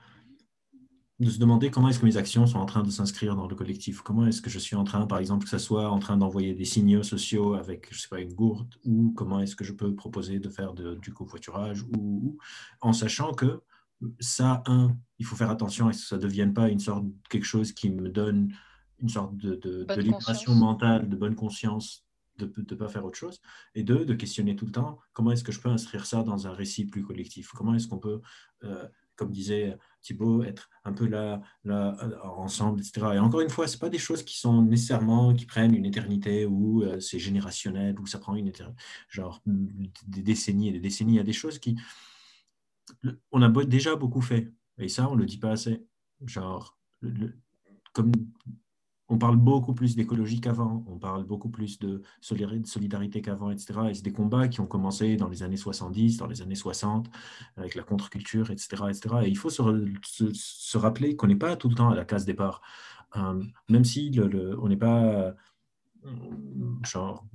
de se demander comment est-ce que mes actions sont en train de s'inscrire dans le collectif. Comment est-ce que je suis en train, par exemple, que ce soit en train d'envoyer des signaux sociaux avec, je sais pas, une gourde, ou comment est-ce que je peux proposer de faire du covoiturage, ou, en sachant que ça, un, il faut faire attention à ce que ça ne devienne pas une sorte quelque chose qui me donne une sorte de, de, libération mentale, de bonne conscience de ne pas faire autre chose, et deux, de questionner tout le temps comment est-ce que je peux inscrire ça dans un récit plus collectif, comment est-ce qu'on peut euh, comme disait Thibault, être un peu là, là ensemble, etc. Et encore une fois, ce pas des choses qui sont nécessairement, qui prennent une éternité ou euh, c'est générationnel ou ça prend une genre des décennies et des décennies. Il y a des choses qui... On a déjà beaucoup fait et ça, on ne le dit pas assez. Genre, comme on parle beaucoup plus d'écologie qu'avant, on parle beaucoup plus de solidarité qu'avant, etc. Et c'est des combats qui ont commencé dans les années 70, dans les années 60, avec la contre-culture, etc., etc. Et il faut se, rappeler qu'on n'est pas tout le temps à la case départ. Euh, même si on n'est pas... Genre,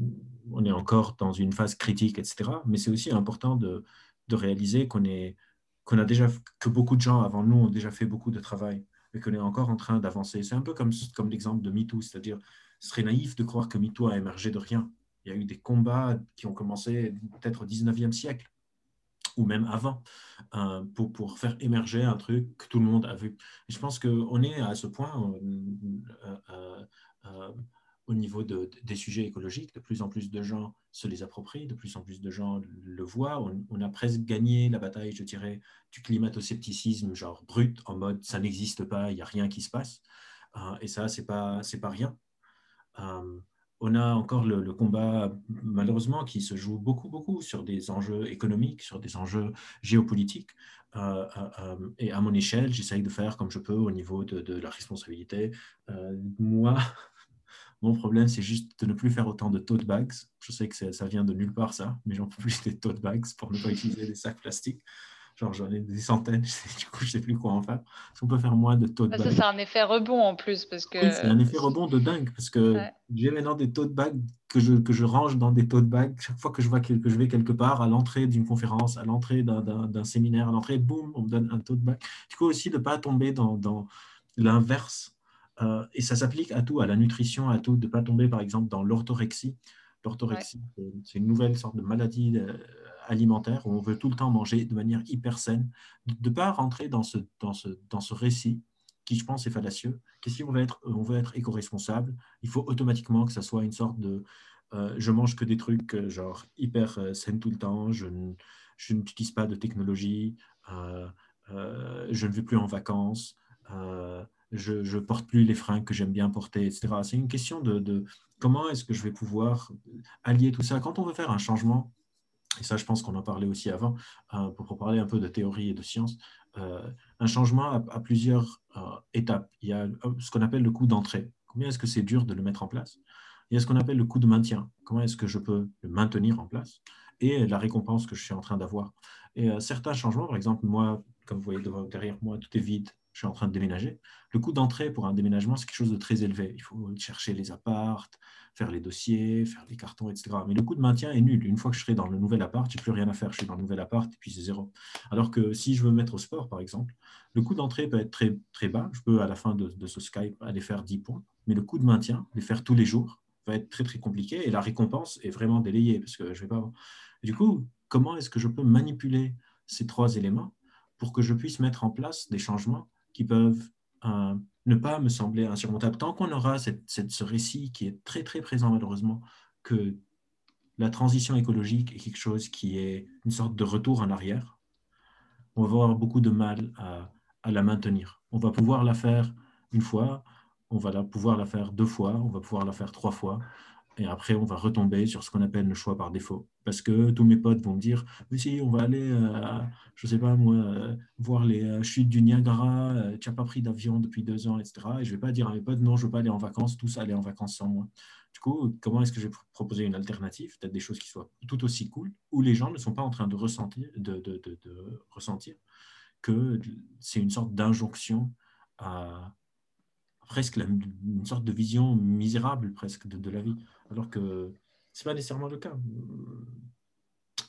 on est encore dans une phase critique, etc. Mais c'est aussi important de, réaliser qu'on a déjà que beaucoup de gens avant nous ont déjà fait beaucoup de travail et qu'on est encore en train d'avancer. C'est un peu comme, comme l'exemple de MeToo, c'est-à-dire ce serait naïf de croire que MeToo a émergé de rien. Il y a eu des combats qui ont commencé peut-être au 19e siècle ou même avant, euh, pour, pour, faire émerger un truc que tout le monde a vu. Je pense qu'on est à ce point euh, euh, au niveau de, des sujets écologiques, de plus en plus de gens se les approprient, de plus en plus de gens le voient. On, a presque gagné la bataille, je dirais, du climato-scepticisme, genre brut, en mode ça n'existe pas, il n'y a rien qui se passe. Euh, et ça, ce n'est pas, pas rien. Euh, on a encore le, combat, malheureusement, qui se joue beaucoup, beaucoup sur des enjeux économiques, sur des enjeux géopolitiques. Euh, et à mon échelle, j'essaye de faire comme je peux au niveau de la responsabilité. moi, mon problème, c'est juste de ne plus faire autant de tote bags. Je sais que ça vient de nulle part, ça, mais j'en peux plus des tote bags pour ne pas utiliser des sacs plastiques. Genre, j'en ai des centaines, du coup, je ne sais plus quoi en faire. Si on peut faire moins de tote bags. Ça, c'est un effet rebond en plus. Parce que... Oui, c'est un effet rebond de dingue, parce que j'ai maintenant des tote bags que je, que je range dans des tote bags. Chaque fois que je vois que, je vais quelque part, à l'entrée d'une conférence, à l'entrée d'un séminaire, à l'entrée, boum, on me donne un tote bag. Du coup, aussi, de ne pas tomber dans, dans l'inverse euh, et ça s'applique à tout, à la nutrition, à tout, de ne pas tomber par exemple dans l'orthorexie. L'orthorexie, c'est une nouvelle sorte de maladie euh, alimentaire où on veut tout le temps manger de manière hyper saine, de ne pas rentrer dans ce, dans, ce, dans ce récit qui, je pense, est fallacieux, que si on veut être, on veut être éco-responsable, il faut automatiquement que ça soit une sorte de euh, je mange que des trucs genre hyper saines tout le temps, je, je n'utilise pas de technologie, je ne vais plus en vacances je ne porte plus les fringues que j'aime bien porter, etc. C'est une question de, comment est-ce que je vais pouvoir allier tout ça. Quand on veut faire un changement, et ça je pense qu'on en parlait aussi avant, euh, pour, parler un peu de théorie et de science, euh, un changement à, plusieurs euh, étapes. Il y a ce qu'on appelle le coût d'entrée. Combien est-ce que c'est dur de le mettre en place? Il y a ce qu'on appelle le coût de maintien. Comment est-ce que je peux le maintenir en place? Et la récompense que je suis en train d'avoir. Et certains changements, par exemple, moi, comme vous voyez derrière moi, tout est vide, je suis en train de déménager. Le coût d'entrée pour un déménagement, c'est quelque chose de très élevé. Il faut chercher les appartes, faire les dossiers, faire les cartons, etc. Mais le coût de maintien est nul. Une fois que je serai dans le nouvel appart, je n'ai plus rien à faire. Je suis dans le nouvel appart et puis c'est zéro. Alors que si je veux me mettre au sport, par exemple, le coût d'entrée peut être très, très bas. Je peux, à la fin de, ce Skype, aller faire 10 points. Mais le coût de maintien, les faire tous les jours, va être très, très compliqué. Et la récompense est vraiment délayée parce que je vais pas du coup, comment est-ce que je peux manipuler ces trois éléments pour que je puisse mettre en place des changements qui peuvent euh, ne pas me sembler insurmontables. Tant qu'on aura ce récit qui est très très présent malheureusement, que la transition écologique est quelque chose qui est une sorte de retour en arrière, on va avoir beaucoup de mal à, la maintenir. On va pouvoir la faire une fois, on va pouvoir la faire deux fois, on va pouvoir la faire trois fois. Et après, on va retomber sur ce qu'on appelle le choix par défaut. Parce que tous mes potes vont me dire Mais si, on va aller, euh, je sais pas moi, euh, voir les euh, chutes du Niagara, tu n'as pas pris d'avion depuis deux ans, etc. Et je ne vais pas dire à mes potes Non, je ne veux pas aller en vacances, tous aller en vacances sans moi. Du coup, comment est-ce que je vais proposer une alternative? Peut-être des choses qui soient tout aussi cool, où les gens ne sont pas en train de ressentir, de ressentir que c'est une sorte d'injonction à presque une sorte de vision misérable presque de, la vie, alors que ce n'est pas nécessairement le cas.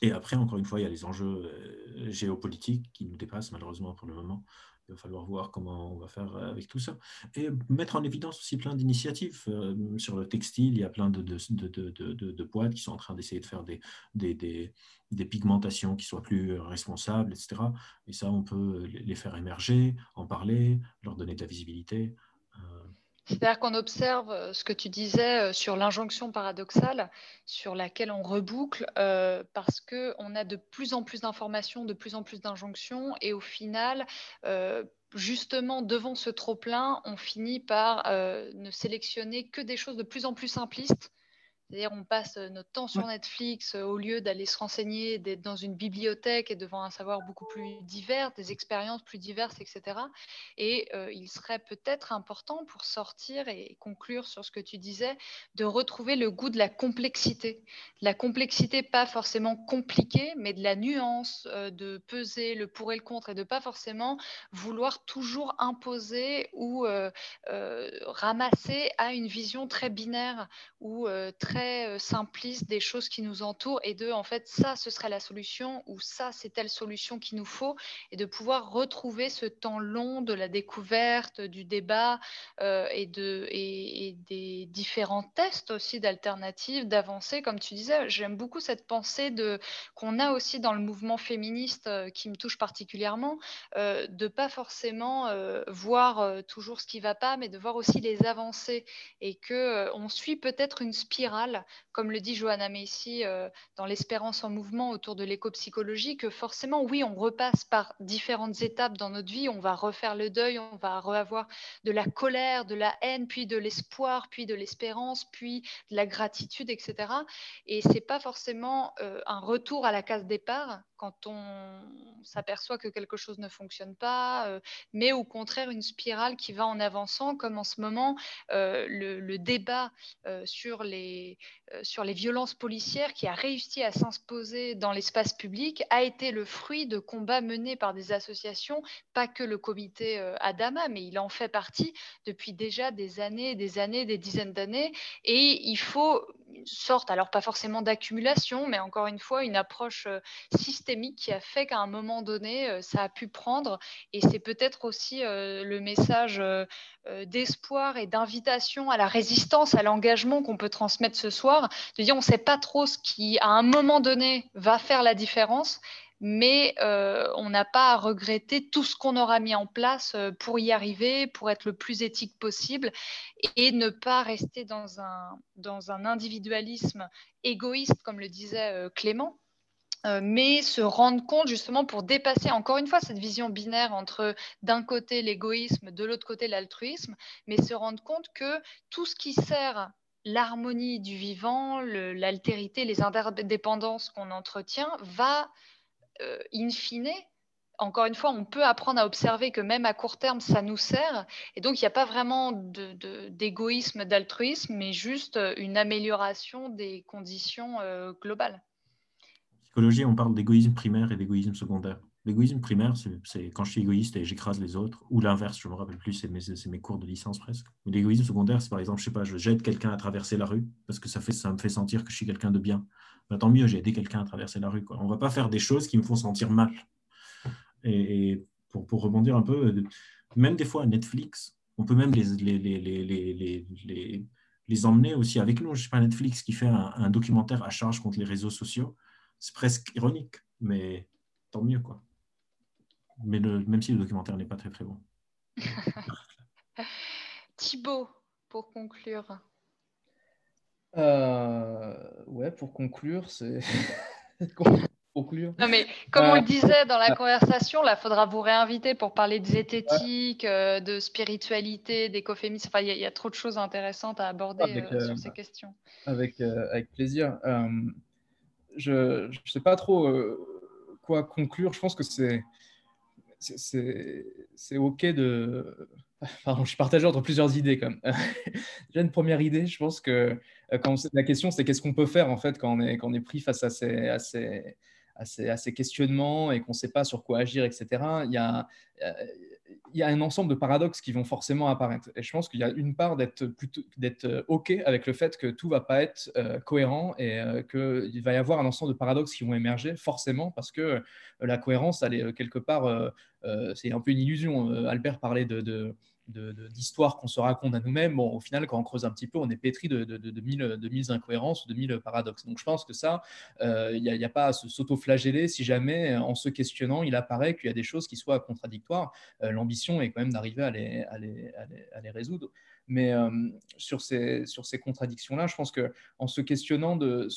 Et après, encore une fois, il y a les enjeux euh, géopolitiques qui nous dépassent malheureusement pour le moment. Il va falloir voir comment on va faire avec tout ça. Et mettre en évidence aussi plein d'initiatives. Euh, sur le textile, il y a plein de, de, boîtes qui sont en train d'essayer de faire des, des, des, pigmentations qui soient plus responsables, etc. Et ça, on peut les faire émerger, en parler, leur donner de la visibilité. C'est-à-dire qu'on observe euh, ce que tu disais euh, sur l'injonction paradoxale, sur laquelle on reboucle, euh, parce qu'on a de plus en plus d'informations, de plus en plus d'injonctions, et au final, justement, devant ce trop-plein, on finit par ne sélectionner que des choses de plus en plus simplistes c'est-à-dire, on passe euh, notre temps sur Netflix euh, au lieu d'aller se renseigner, d'être dans une bibliothèque et devant un savoir beaucoup plus divers, des expériences plus diverses, etc. Et euh, il serait peut-être important pour sortir et conclure sur ce que tu disais, de retrouver le goût de la complexité. la complexité, pas forcément compliquée, mais de la nuance, de peser le pour et le contre et de pas forcément vouloir toujours imposer ou ramasser à une vision très binaire ou très euh, simpliste des choses qui nous entourent et de, en fait, ça, ce serait la solution ou ça, c'est telle solution qu'il nous faut et de pouvoir retrouver ce temps long de la découverte, du débat euh, et, de, et, des différents tests aussi d'alternatives, d'avancer. Comme tu disais, j'aime beaucoup cette pensée de, qu'on a aussi dans le mouvement féministe euh, qui me touche particulièrement, de pas forcément voir toujours ce qui va pas, mais de voir aussi les avancées et que on suit peut-être une spirale comme le dit Johanna Messi euh, dans L'espérance en mouvement autour de l'éco-psychologie, que forcément, oui, on repasse par différentes étapes dans notre vie, on va refaire le deuil, on va avoir de la colère, de la haine, puis de l'espoir, puis de l'espérance, puis de la gratitude, etc. Et c'est pas forcément euh, un retour à la case départ quand on s'aperçoit que quelque chose ne fonctionne pas, euh, mais au contraire une spirale qui va en avançant, comme en ce moment le, débat sur les, euh, sur les violences policières qui a réussi à s'imposer dans l'espace public a été le fruit de combats menés par des associations, pas que le comité euh, Adama, mais il en fait partie depuis déjà des années, des années, des dizaines d'années. Et il faut une sorte, alors pas forcément d'accumulation, mais encore une fois, une approche euh, systémique qui a fait qu'à un moment donné, ça a pu prendre. Et c'est peut-être aussi le message d'espoir et d'invitation à la résistance, à l'engagement qu'on peut transmettre ce soir, de dire on ne sait pas trop ce qui, à un moment donné, va faire la différence, mais euh, on n'a pas à regretter tout ce qu'on aura mis en place euh, pour y arriver, pour être le plus éthique possible et ne pas rester dans un, dans un individualisme égoïste, comme le disait euh, Clément, mais se rendre compte justement pour dépasser encore une fois cette vision binaire entre d'un côté l'égoïsme, de l'autre côté l'altruisme, mais se rendre compte que tout ce qui sert l'harmonie du vivant, l'altérité, les interdépendances qu'on entretient, va, euh, in fine, encore une fois, on peut apprendre à observer que même à court terme, ça nous sert. Et donc, il n'y a pas vraiment d'égoïsme, d'altruisme, mais juste une amélioration des conditions euh, globales. En psychologie, on parle d'égoïsme primaire et d'égoïsme secondaire. L'égoïsme primaire, c'est quand je suis égoïste et j'écrase les autres, ou l'inverse, je me rappelle plus, c'est mes, cours de licence presque. l'égoïsme secondaire, c'est par exemple, je sais pas, je jette quelqu'un à traverser la rue parce que ça, fait, ça me fait sentir que je suis quelqu'un de bien. Ben, tant mieux, j'ai aidé quelqu'un à traverser la rue. Quoi. On ne va pas faire des choses qui me font sentir mal. Et, pour, rebondir un peu, même des fois Netflix, on peut même les emmener aussi avec nous. Je sais pas, Netflix qui fait un, un documentaire à charge contre les réseaux sociaux, c'est presque ironique, mais tant mieux, quoi mais même si le documentaire n'est pas très très bon. Thibaut, pour conclure. Euh, ouais, pour conclure, c'est conclure. Non, mais comme on le disait dans la conversation, là, il faudra vous réinviter pour parler de zététique, de spiritualité, d'écophémisme. Enfin, il y, a trop de choses intéressantes à aborder sur ces questions. Avec, avec plaisir. je ne sais pas trop quoi conclure. Je pense que c'est c'est OK de. Pardon, je suis entre plusieurs idées. Comme. J'ai une première idée. Je pense que euh, quand la question, c'est qu'est-ce qu'on peut faire en fait quand on est, quand on est pris face à ces, à ces, à ces, questionnements et qu'on ne sait pas sur quoi agir, etc. Il y a, euh, il y a un ensemble de paradoxes qui vont forcément apparaître. Et je pense qu'il y a une part d'être euh, OK avec le fait que tout va pas être cohérent et qu'il va y avoir un ensemble de paradoxes qui vont émerger forcément parce que la cohérence, elle est quelque part, c'est un peu une illusion. Albert parlait de d'histoires qu'on se raconte à nous-mêmes, bon, au final, quand on creuse un petit peu, on est pétri de, de, de, mille, de mille incohérences ou de mille paradoxes. Donc je pense que ça, il euh, n'y a, pas à s'auto-flageller si jamais, en se questionnant, il apparaît qu'il y a des choses qui soient contradictoires. Euh, l'ambition est quand même d'arriver à les, résoudre. Mais euh, sur ces, sur ces contradictions-là, je pense qu'en se questionnant de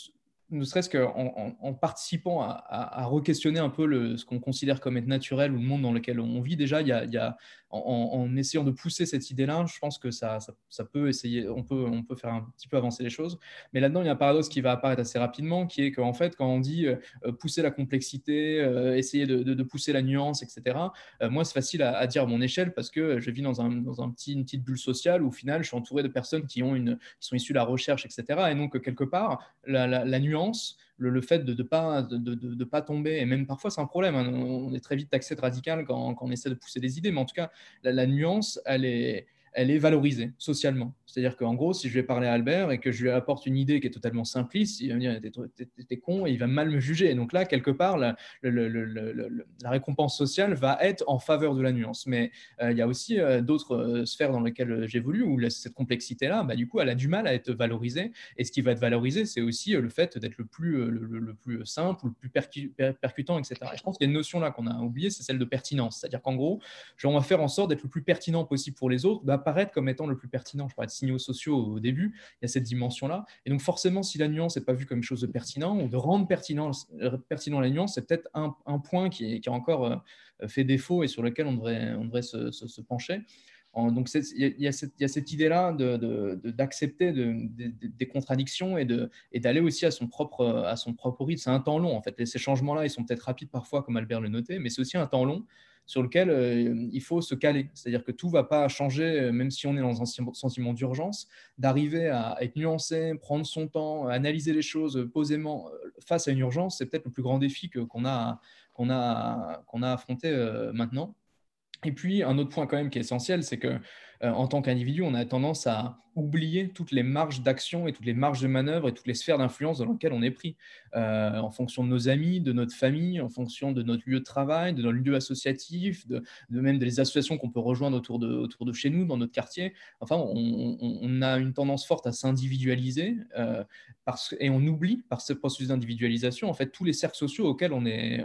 ne serait-ce qu'en en, participant à, re-questionner un peu ce qu'on considère comme être naturel ou le monde dans lequel on vit, déjà, il y a en, essayant de pousser cette idée-là, je pense que ça, ça, peut essayer, on peut, on peut faire un petit peu avancer les choses. Mais là-dedans, il y a un paradoxe qui va apparaître assez rapidement, qui est qu'en fait, quand on dit euh, pousser la complexité, euh, essayer de, pousser la nuance, etc., euh, moi, c'est facile à, dire à mon échelle parce que je vis dans, un, dans un petit, une petite bulle sociale où, au final, je suis entouré de personnes qui, ont une, qui sont issues de la recherche, etc. Et donc, quelque part, la nuance, le, fait de ne pas, de, pas tomber, et même parfois c'est un problème, hein, on, est très vite taxé de radical quand, on essaie de pousser des idées, mais en tout cas, la nuance, elle est, elle est valorisée socialement. C'est-à-dire qu'en gros, si je vais parler à Albert et que je lui apporte une idée qui est totalement simpliste, il va me dire T'es con et il va mal me juger. Et donc là, quelque part, la, récompense sociale va être en faveur de la nuance. Mais euh, il y a aussi euh, d'autres euh, sphères dans lesquelles j'évolue où cette complexité-là, bah, du coup, elle a du mal à être valorisée. Et ce qui va être valorisé, c'est aussi le fait d'être le plus, le, plus simple, le plus percutant, etc. Et je pense qu'il y a une notion là qu'on a oubliée, c'est celle de pertinence. C'est-à-dire qu'en gros, on va faire en sorte d'être le plus pertinent possible pour les autres. Bah, apparaître comme étant le plus pertinent. Je parlais de signaux sociaux au début, il y a cette dimension-là. Et donc forcément, si la nuance n'est pas vue comme chose de pertinent ou de rendre pertinent, pertinent la nuance, c'est peut-être un, point qui, a encore euh, fait défaut et sur lequel on devrait, se, pencher. Donc, il y, a cette, idée-là d'accepter de, de, des contradictions et d'aller aussi à son, propre, rythme. C'est un temps long, en fait. Ces changements-là, ils sont peut-être rapides parfois, comme Albert le notait, mais c'est aussi un temps long sur lequel euh, il faut se caler. C'est-à-dire que tout ne va pas changer, euh, même si on est dans un sentiment d'urgence, d'arriver à être nuancé, prendre son temps, analyser les choses posément euh, face à une urgence, c'est peut-être le plus grand défi qu'on a, qu'on a, qu'on a affronté maintenant. Et puis, un autre point quand même qui est essentiel, c'est que en tant qu'individu, on a tendance à oublier toutes les marges d'action et toutes les marges de manœuvre et toutes les sphères d'influence dans lesquelles on est pris, euh, en fonction de nos amis, de notre famille, en fonction de notre lieu de travail, de notre lieu associatif, de, même des associations qu'on peut rejoindre autour de, chez nous, dans notre quartier. Enfin, on, a une tendance forte à s'individualiser euh, et on oublie par ce processus d'individualisation en fait tous les cercles sociaux auxquels on est,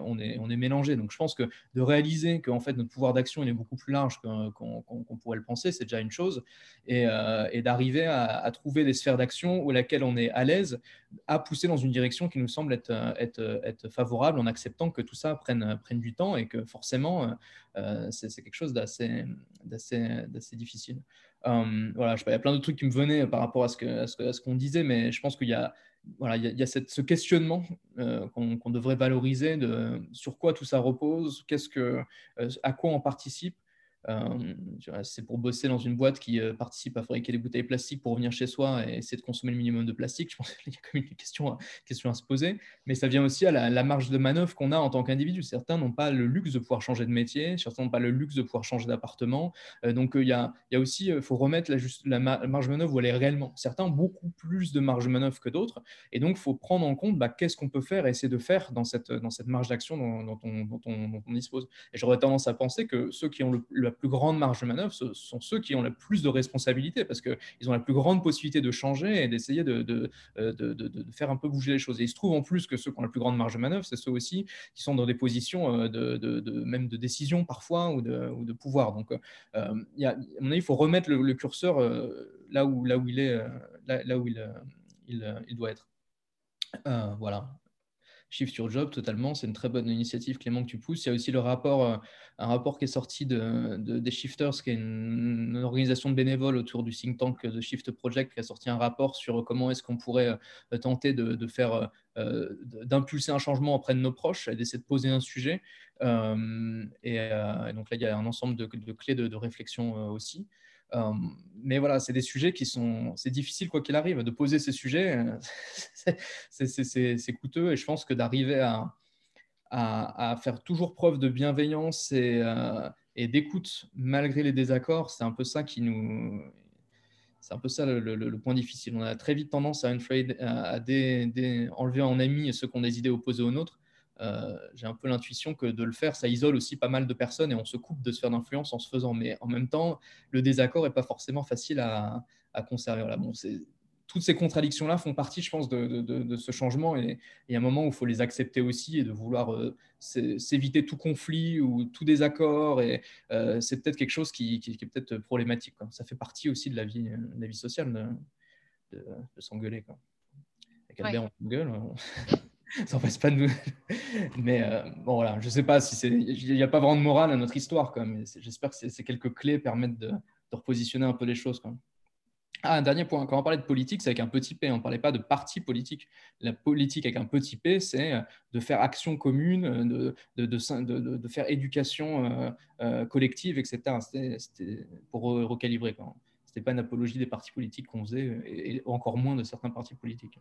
mélangé. Donc, je pense que de réaliser que fait notre pouvoir d'action est beaucoup plus large qu'on pourrait le penser, c'est déjà une chose, et, euh, d'arriver arriver à, trouver des sphères d'action où laquelle on est à l'aise, à pousser dans une direction qui nous semble être, être, être favorable en acceptant que tout ça prenne, prenne du temps et que forcément, euh, c'est quelque chose d'assez difficile. Euh, voilà, il y a plein de trucs qui me venaient par rapport à ce qu'on ce qu'on disait, mais je pense qu'il y a, voilà, il y a, cette, ce questionnement euh, qu'on devrait valoriser de sur quoi tout ça repose, qu'est-ce que, à quoi on participe euh, c'est pour bosser dans une boîte qui euh, participe à fabriquer des bouteilles plastiques pour revenir chez soi et essayer de consommer le minimum de plastique. Je pense qu'il y a quand même une question, question à se poser. Mais ça vient aussi à la, marge de manœuvre qu'on a en tant qu'individu. Certains n'ont pas le luxe de pouvoir changer de métier, certains n'ont pas le luxe de pouvoir changer d'appartement. Euh, donc il y, a, y, a, aussi, il faut remettre la, juste, la, marge de manœuvre où elle est réellement. Certains ont beaucoup plus de marge de manœuvre que d'autres. Et donc il faut prendre en compte bah, qu'est-ce qu'on peut faire et essayer de faire dans cette, dans cette marge d'action dont, dont, on, dispose. Et j'aurais tendance à penser que ceux qui ont le plus grande marge de manœuvre, ce sont ceux qui ont le plus de responsabilités parce qu'ils ont la plus grande possibilité de changer et d'essayer de, de, faire un peu bouger les choses. Et il se trouve en plus que ceux qui ont la plus grande marge de manœuvre, c'est ceux aussi qui sont dans des positions euh, de, même de décision parfois ou de, ou de pouvoir. Donc, euh, il faut remettre le, curseur euh, là, où, il est, là, où il doit être. voilà. Shift Your Job, totalement. C'est une très bonne initiative, Clément, que tu pousses. Il y a aussi le rapport, euh, un rapport qui est sorti de, des Shifters, qui est une, organisation de bénévoles autour du think tank de Shift Project, qui a sorti un rapport sur comment est-ce qu'on pourrait euh, tenter de, faire, euh, d'impulser un changement auprès de nos proches et d'essayer de poser un sujet. et, donc là, il y a un ensemble de, clés de, réflexion aussi. Euh, mais voilà, c'est des sujets qui sont, c'est difficile quoi qu'il arrive de poser ces sujets, c'est coûteux et je pense que d'arriver à, à, faire toujours preuve de bienveillance et, euh, et d'écoute malgré les désaccords, c'est un peu ça qui nous, c'est un peu ça le, point difficile. On a très vite tendance à, enlever en ami ceux qui ont des idées opposées aux nôtres. Euh, j'ai un peu l'intuition que de le faire, ça isole aussi pas mal de personnes et on se coupe de sphère d'influence en se faisant. Mais en même temps, le désaccord n'est pas forcément facile à, conserver. Voilà. Bon, toutes ces contradictions-là font partie, je pense, de, ce changement. Et il y a un moment où il faut les accepter aussi et de vouloir euh, s'éviter tout conflit ou tout désaccord. Et euh, c'est peut-être quelque chose qui, est peut-être problématique. Ça fait partie aussi de la vie, de la vie sociale de, s'engueuler. Avec Albert, on s'engueule. ça passe pas de nous. Mais euh, bon, voilà, je sais pas si c'est. Il n'y a pas vraiment de morale à notre histoire, quand même. J'espère que ces quelques clés permettent de, repositionner un peu les choses. Ah, un dernier point. Quand on parlait de politique, c'est avec un petit p. On ne parlait pas de parti politique. La politique avec un petit p, c'est euh, de faire action commune, euh, de, faire éducation collective, etc. C'était pour recalibrer. Ce n'était pas une apologie des partis politiques qu'on faisait, et encore moins de certains partis politiques.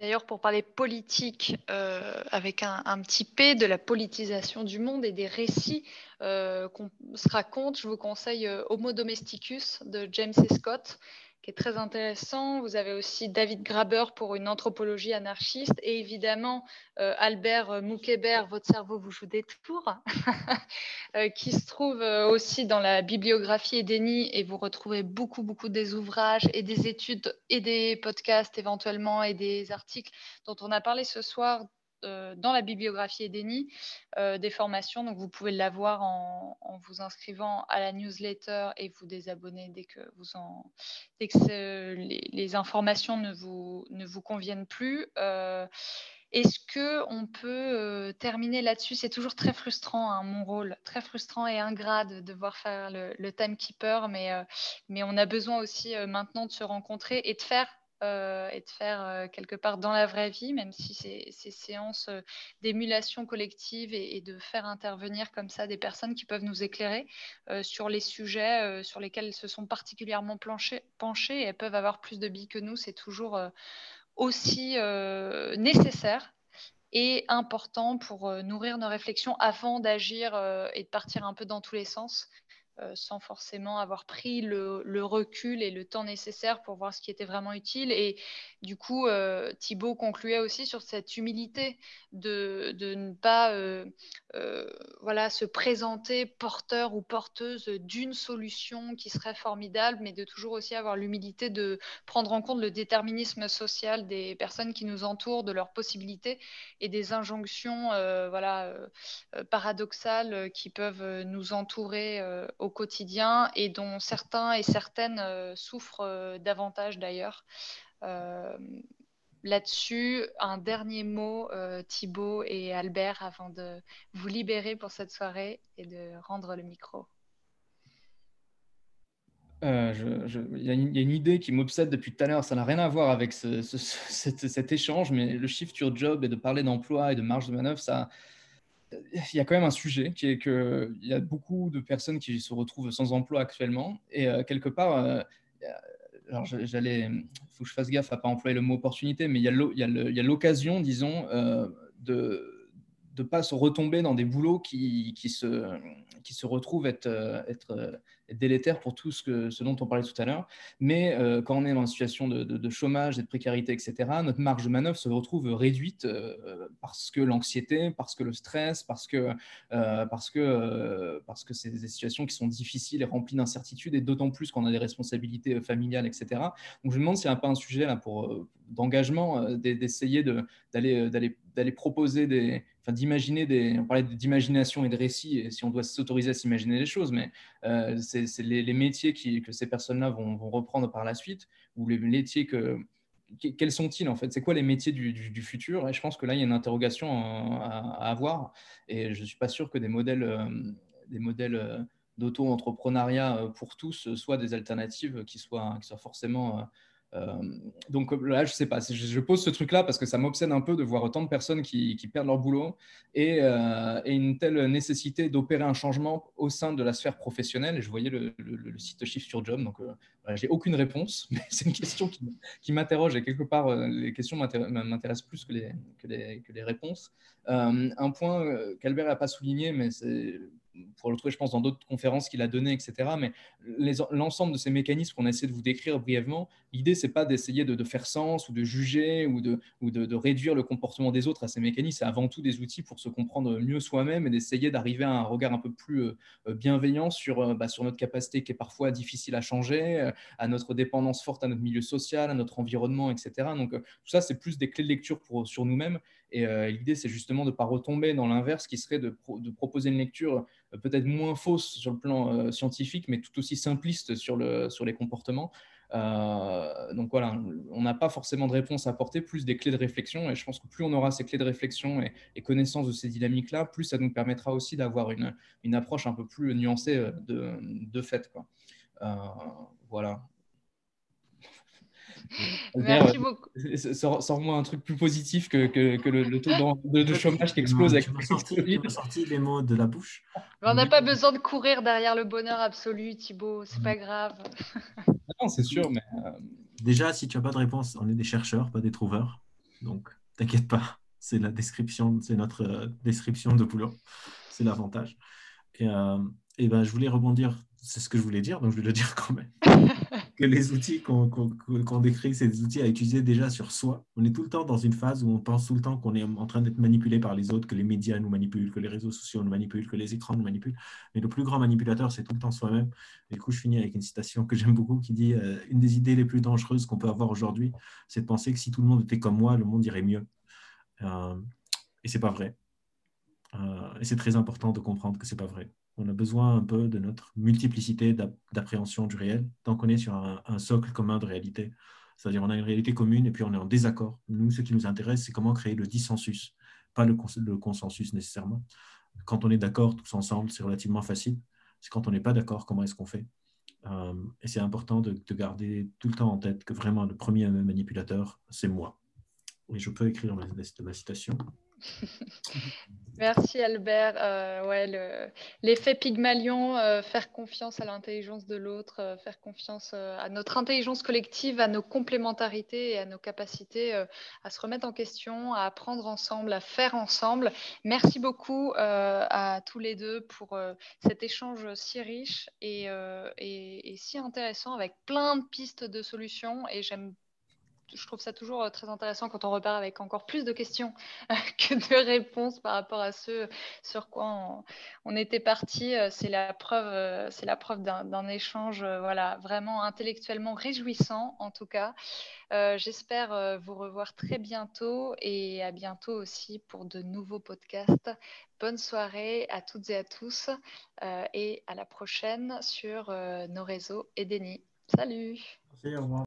D'ailleurs, pour parler politique euh, avec un, petit P de la politisation du monde et des récits euh, qu'on se raconte, je vous conseille euh, Homo Domesticus de James. Scott, qui est très intéressant. Vous avez aussi David Graber pour une anthropologie anarchiste et évidemment euh, Albert Moukébert, Votre cerveau vous joue des tours, euh, qui se trouve euh, aussi dans la bibliographie Edeni et vous retrouvez beaucoup, beaucoup des ouvrages et des études et des podcasts éventuellement et des articles dont on a parlé ce soir euh, dans la bibliographie Edeni euh, des formations. Donc, vous pouvez l'avoir en, en vous inscrivant à la newsletter et vous désabonner dès que, les, informations ne vous, ne vous conviennent plus. Euh, est-ce que on peut terminer là-dessus? C'est toujours très frustrant, hein, mon rôle, très frustrant et ingrat de devoir faire le, le timekeeper, mais, mais on a besoin aussi maintenant de se rencontrer et de faire euh, et de faire euh, quelque part dans la vraie vie, même si c'est ces séances euh, d'émulation collective et, de faire intervenir comme ça des personnes qui peuvent nous éclairer sur les sujets sur lesquels elles se sont particulièrement penchées et elles peuvent avoir plus de billes que nous, c'est toujours aussi nécessaire et important pour nourrir nos réflexions avant d'agir et de partir un peu dans tous les sens. Euh, sans forcément avoir pris le, recul et le temps nécessaire pour voir ce qui était vraiment utile. Et du coup, euh, Thibaut concluait aussi sur cette humilité de, ne pas euh, voilà, se présenter porteur ou porteuse d'une solution qui serait formidable, mais de toujours aussi avoir l'humilité de prendre en compte le déterminisme social des personnes qui nous entourent, de leurs possibilités et des injonctions voilà, paradoxales qui peuvent nous entourer au quotidien et dont certains et certaines euh, souffrent euh, davantage d'ailleurs. Euh, là-dessus, un dernier mot, Thibaut et Albert, avant de vous libérer pour cette soirée et de rendre le micro. Il y, a une idée qui m'obsède depuis tout à l'heure, ça n'a rien à voir avec cet, échange, mais le shift your job et de parler d'emploi et de marge de manœuvre, ça, il y a quand même un sujet qui est qu'il y a beaucoup de personnes qui se retrouvent sans emploi actuellement. Et euh, quelque part, euh, alors faut que je fasse gaffe à ne pas employer le mot opportunité, mais il y a l'occasion, disons, euh, de ne pas se retomber dans des boulots qui, qui, se, qui se retrouvent être, être délétère pour tout ce, dont on parlait tout à l'heure. Mais euh, quand on est dans une situation de, chômage et de précarité, etc., notre marge de manœuvre se retrouve réduite euh, parce que l'anxiété, parce que le stress, parce que, euh, parce que, parce que c'est des situations qui sont difficiles et remplies d'incertitudes, et d'autant plus qu'on a des responsabilités familiales, etc. Donc je me demande s'il n'y a pas un sujet là pour d'engagement d'essayer d'aller d'aller proposer des, enfin d'imaginer des, on parlait d'imagination et de récit, et si on doit s'autoriser à s'imaginer les choses, mais c'est les, métiers que ces personnes-là vont, reprendre par la suite, ou les métiers que quels sont-ils en fait? C'est quoi les métiers du, futur? Et je pense que là, il y a une interrogation à, avoir. Et je ne suis pas sûr que des modèles, des modèles d'auto-entrepreneuriat pour tous soient des alternatives qui soient, qui soient forcément euh, donc là, je sais pas, je, pose ce truc-là parce que ça m'obsède un peu de voir autant de personnes qui, perdent leur boulot euh, et, une telle nécessité d'opérer un changement au sein de la sphère professionnelle. Et je voyais le, site Shift sur Job, donc euh, j'ai aucune réponse, mais c'est une question qui, m'interroge et quelque part, les questions m'intéressent plus que les réponses. un point qu'Albert n'a pas souligné, mais c'est pour le trouver, je pense, dans d'autres conférences qu'il a données, etc. Mais l'ensemble de ces mécanismes qu'on a essayé de vous décrire brièvement, l'idée, c'est pas d'essayer de, faire sens ou de juger ou, de, réduire le comportement des autres à ces mécanismes. C'est avant tout des outils pour se comprendre mieux soi-même et d'essayer d'arriver à un regard un peu plus euh, euh, bienveillant sur, euh, bah, sur notre capacité qui est parfois difficile à changer, à notre dépendance forte à notre milieu social, à notre environnement, etc. Donc, tout ça, c'est plus des clés de lecture sur nous-mêmes. Et l'idée, c'est justement de ne pas retomber dans l'inverse, qui serait de, proposer une lecture peut-être moins fausse sur le plan euh, scientifique, mais tout aussi simpliste sur, le, sur les comportements. Euh, donc voilà, on n'a pas forcément de réponse à apporter, plus des clés de réflexion. Et je pense que plus on aura ces clés de réflexion et, connaissance de ces dynamiques-là, plus ça nous permettra aussi d'avoir une, une, approche un peu plus nuancée euh, de, de fait. Voilà. Merci beaucoup. Sors-moi un truc plus positif que, que, le, taux de, chômage qui explose avec le sorti les mots de la bouche. on n'a pas besoin de courir derrière le bonheur absolu, Thibaut. C'est pas grave. non, c'est sûr, mais. Euh, Déjà, si tu n'as pas de réponse, on est des chercheurs, pas des trouveurs. Donc, t'inquiète pas. C'est la description, c'est notre euh, description de boulot. C'est l'avantage. Et, euh, et ben, je voulais rebondir c'est ce que je voulais dire, donc je vais le dire quand même. Que les outils qu'on décrit, c'est des outils à utiliser déjà sur soi. On est tout le temps dans une phase où on pense tout le temps qu'on est en train d'être manipulé par les autres, que les médias nous manipulent, que les réseaux sociaux nous manipulent, que les écrans nous manipulent. Mais le plus grand manipulateur, c'est tout le temps soi-même. Du coup, je finis avec une citation que j'aime beaucoup qui dit euh, Une des idées les plus dangereuses qu'on peut avoir aujourd'hui, c'est de penser que si tout le monde était comme moi, le monde irait mieux. Euh, et c'est pas vrai. Euh, et c'est très important de comprendre que c'est pas vrai. On a besoin un peu de notre multiplicité d'appréhension du réel, tant qu'on est sur un, socle commun de réalité. C'est-à-dire on a une réalité commune et puis on est en désaccord. Nous, ce qui nous intéresse, c'est comment créer le dissensus, pas le, consensus nécessairement. Quand on est d'accord tous ensemble, c'est relativement facile. C'est quand on n'est pas d'accord, comment est-ce qu'on fait? Euh, Et c'est important de, de, garder tout le temps en tête que vraiment le premier manipulateur, c'est moi. Et je peux écrire ma citation. Merci Albert. Euh, ouais, l'effet Pygmalion, euh, faire confiance à l'intelligence de l'autre, euh, faire confiance à notre intelligence collective, à nos complémentarités et à nos capacités à se remettre en question, à apprendre ensemble, à faire ensemble. Merci beaucoup à tous les deux pour cet échange si riche et, et, et, si intéressant avec plein de pistes de solutions. Et j'aime je trouve ça toujours euh, très intéressant quand on repart avec encore plus de questions que de réponses par rapport à ce sur quoi on, était parti. Euh, c'est la preuve, euh, c'est la preuve d'un échange, voilà, vraiment intellectuellement réjouissant en tout cas. J'espère vous revoir très bientôt et à bientôt aussi pour de nouveaux podcasts. Bonne soirée à toutes et à tous et à la prochaine sur nos réseaux Edeni. Salut. Merci, au revoir.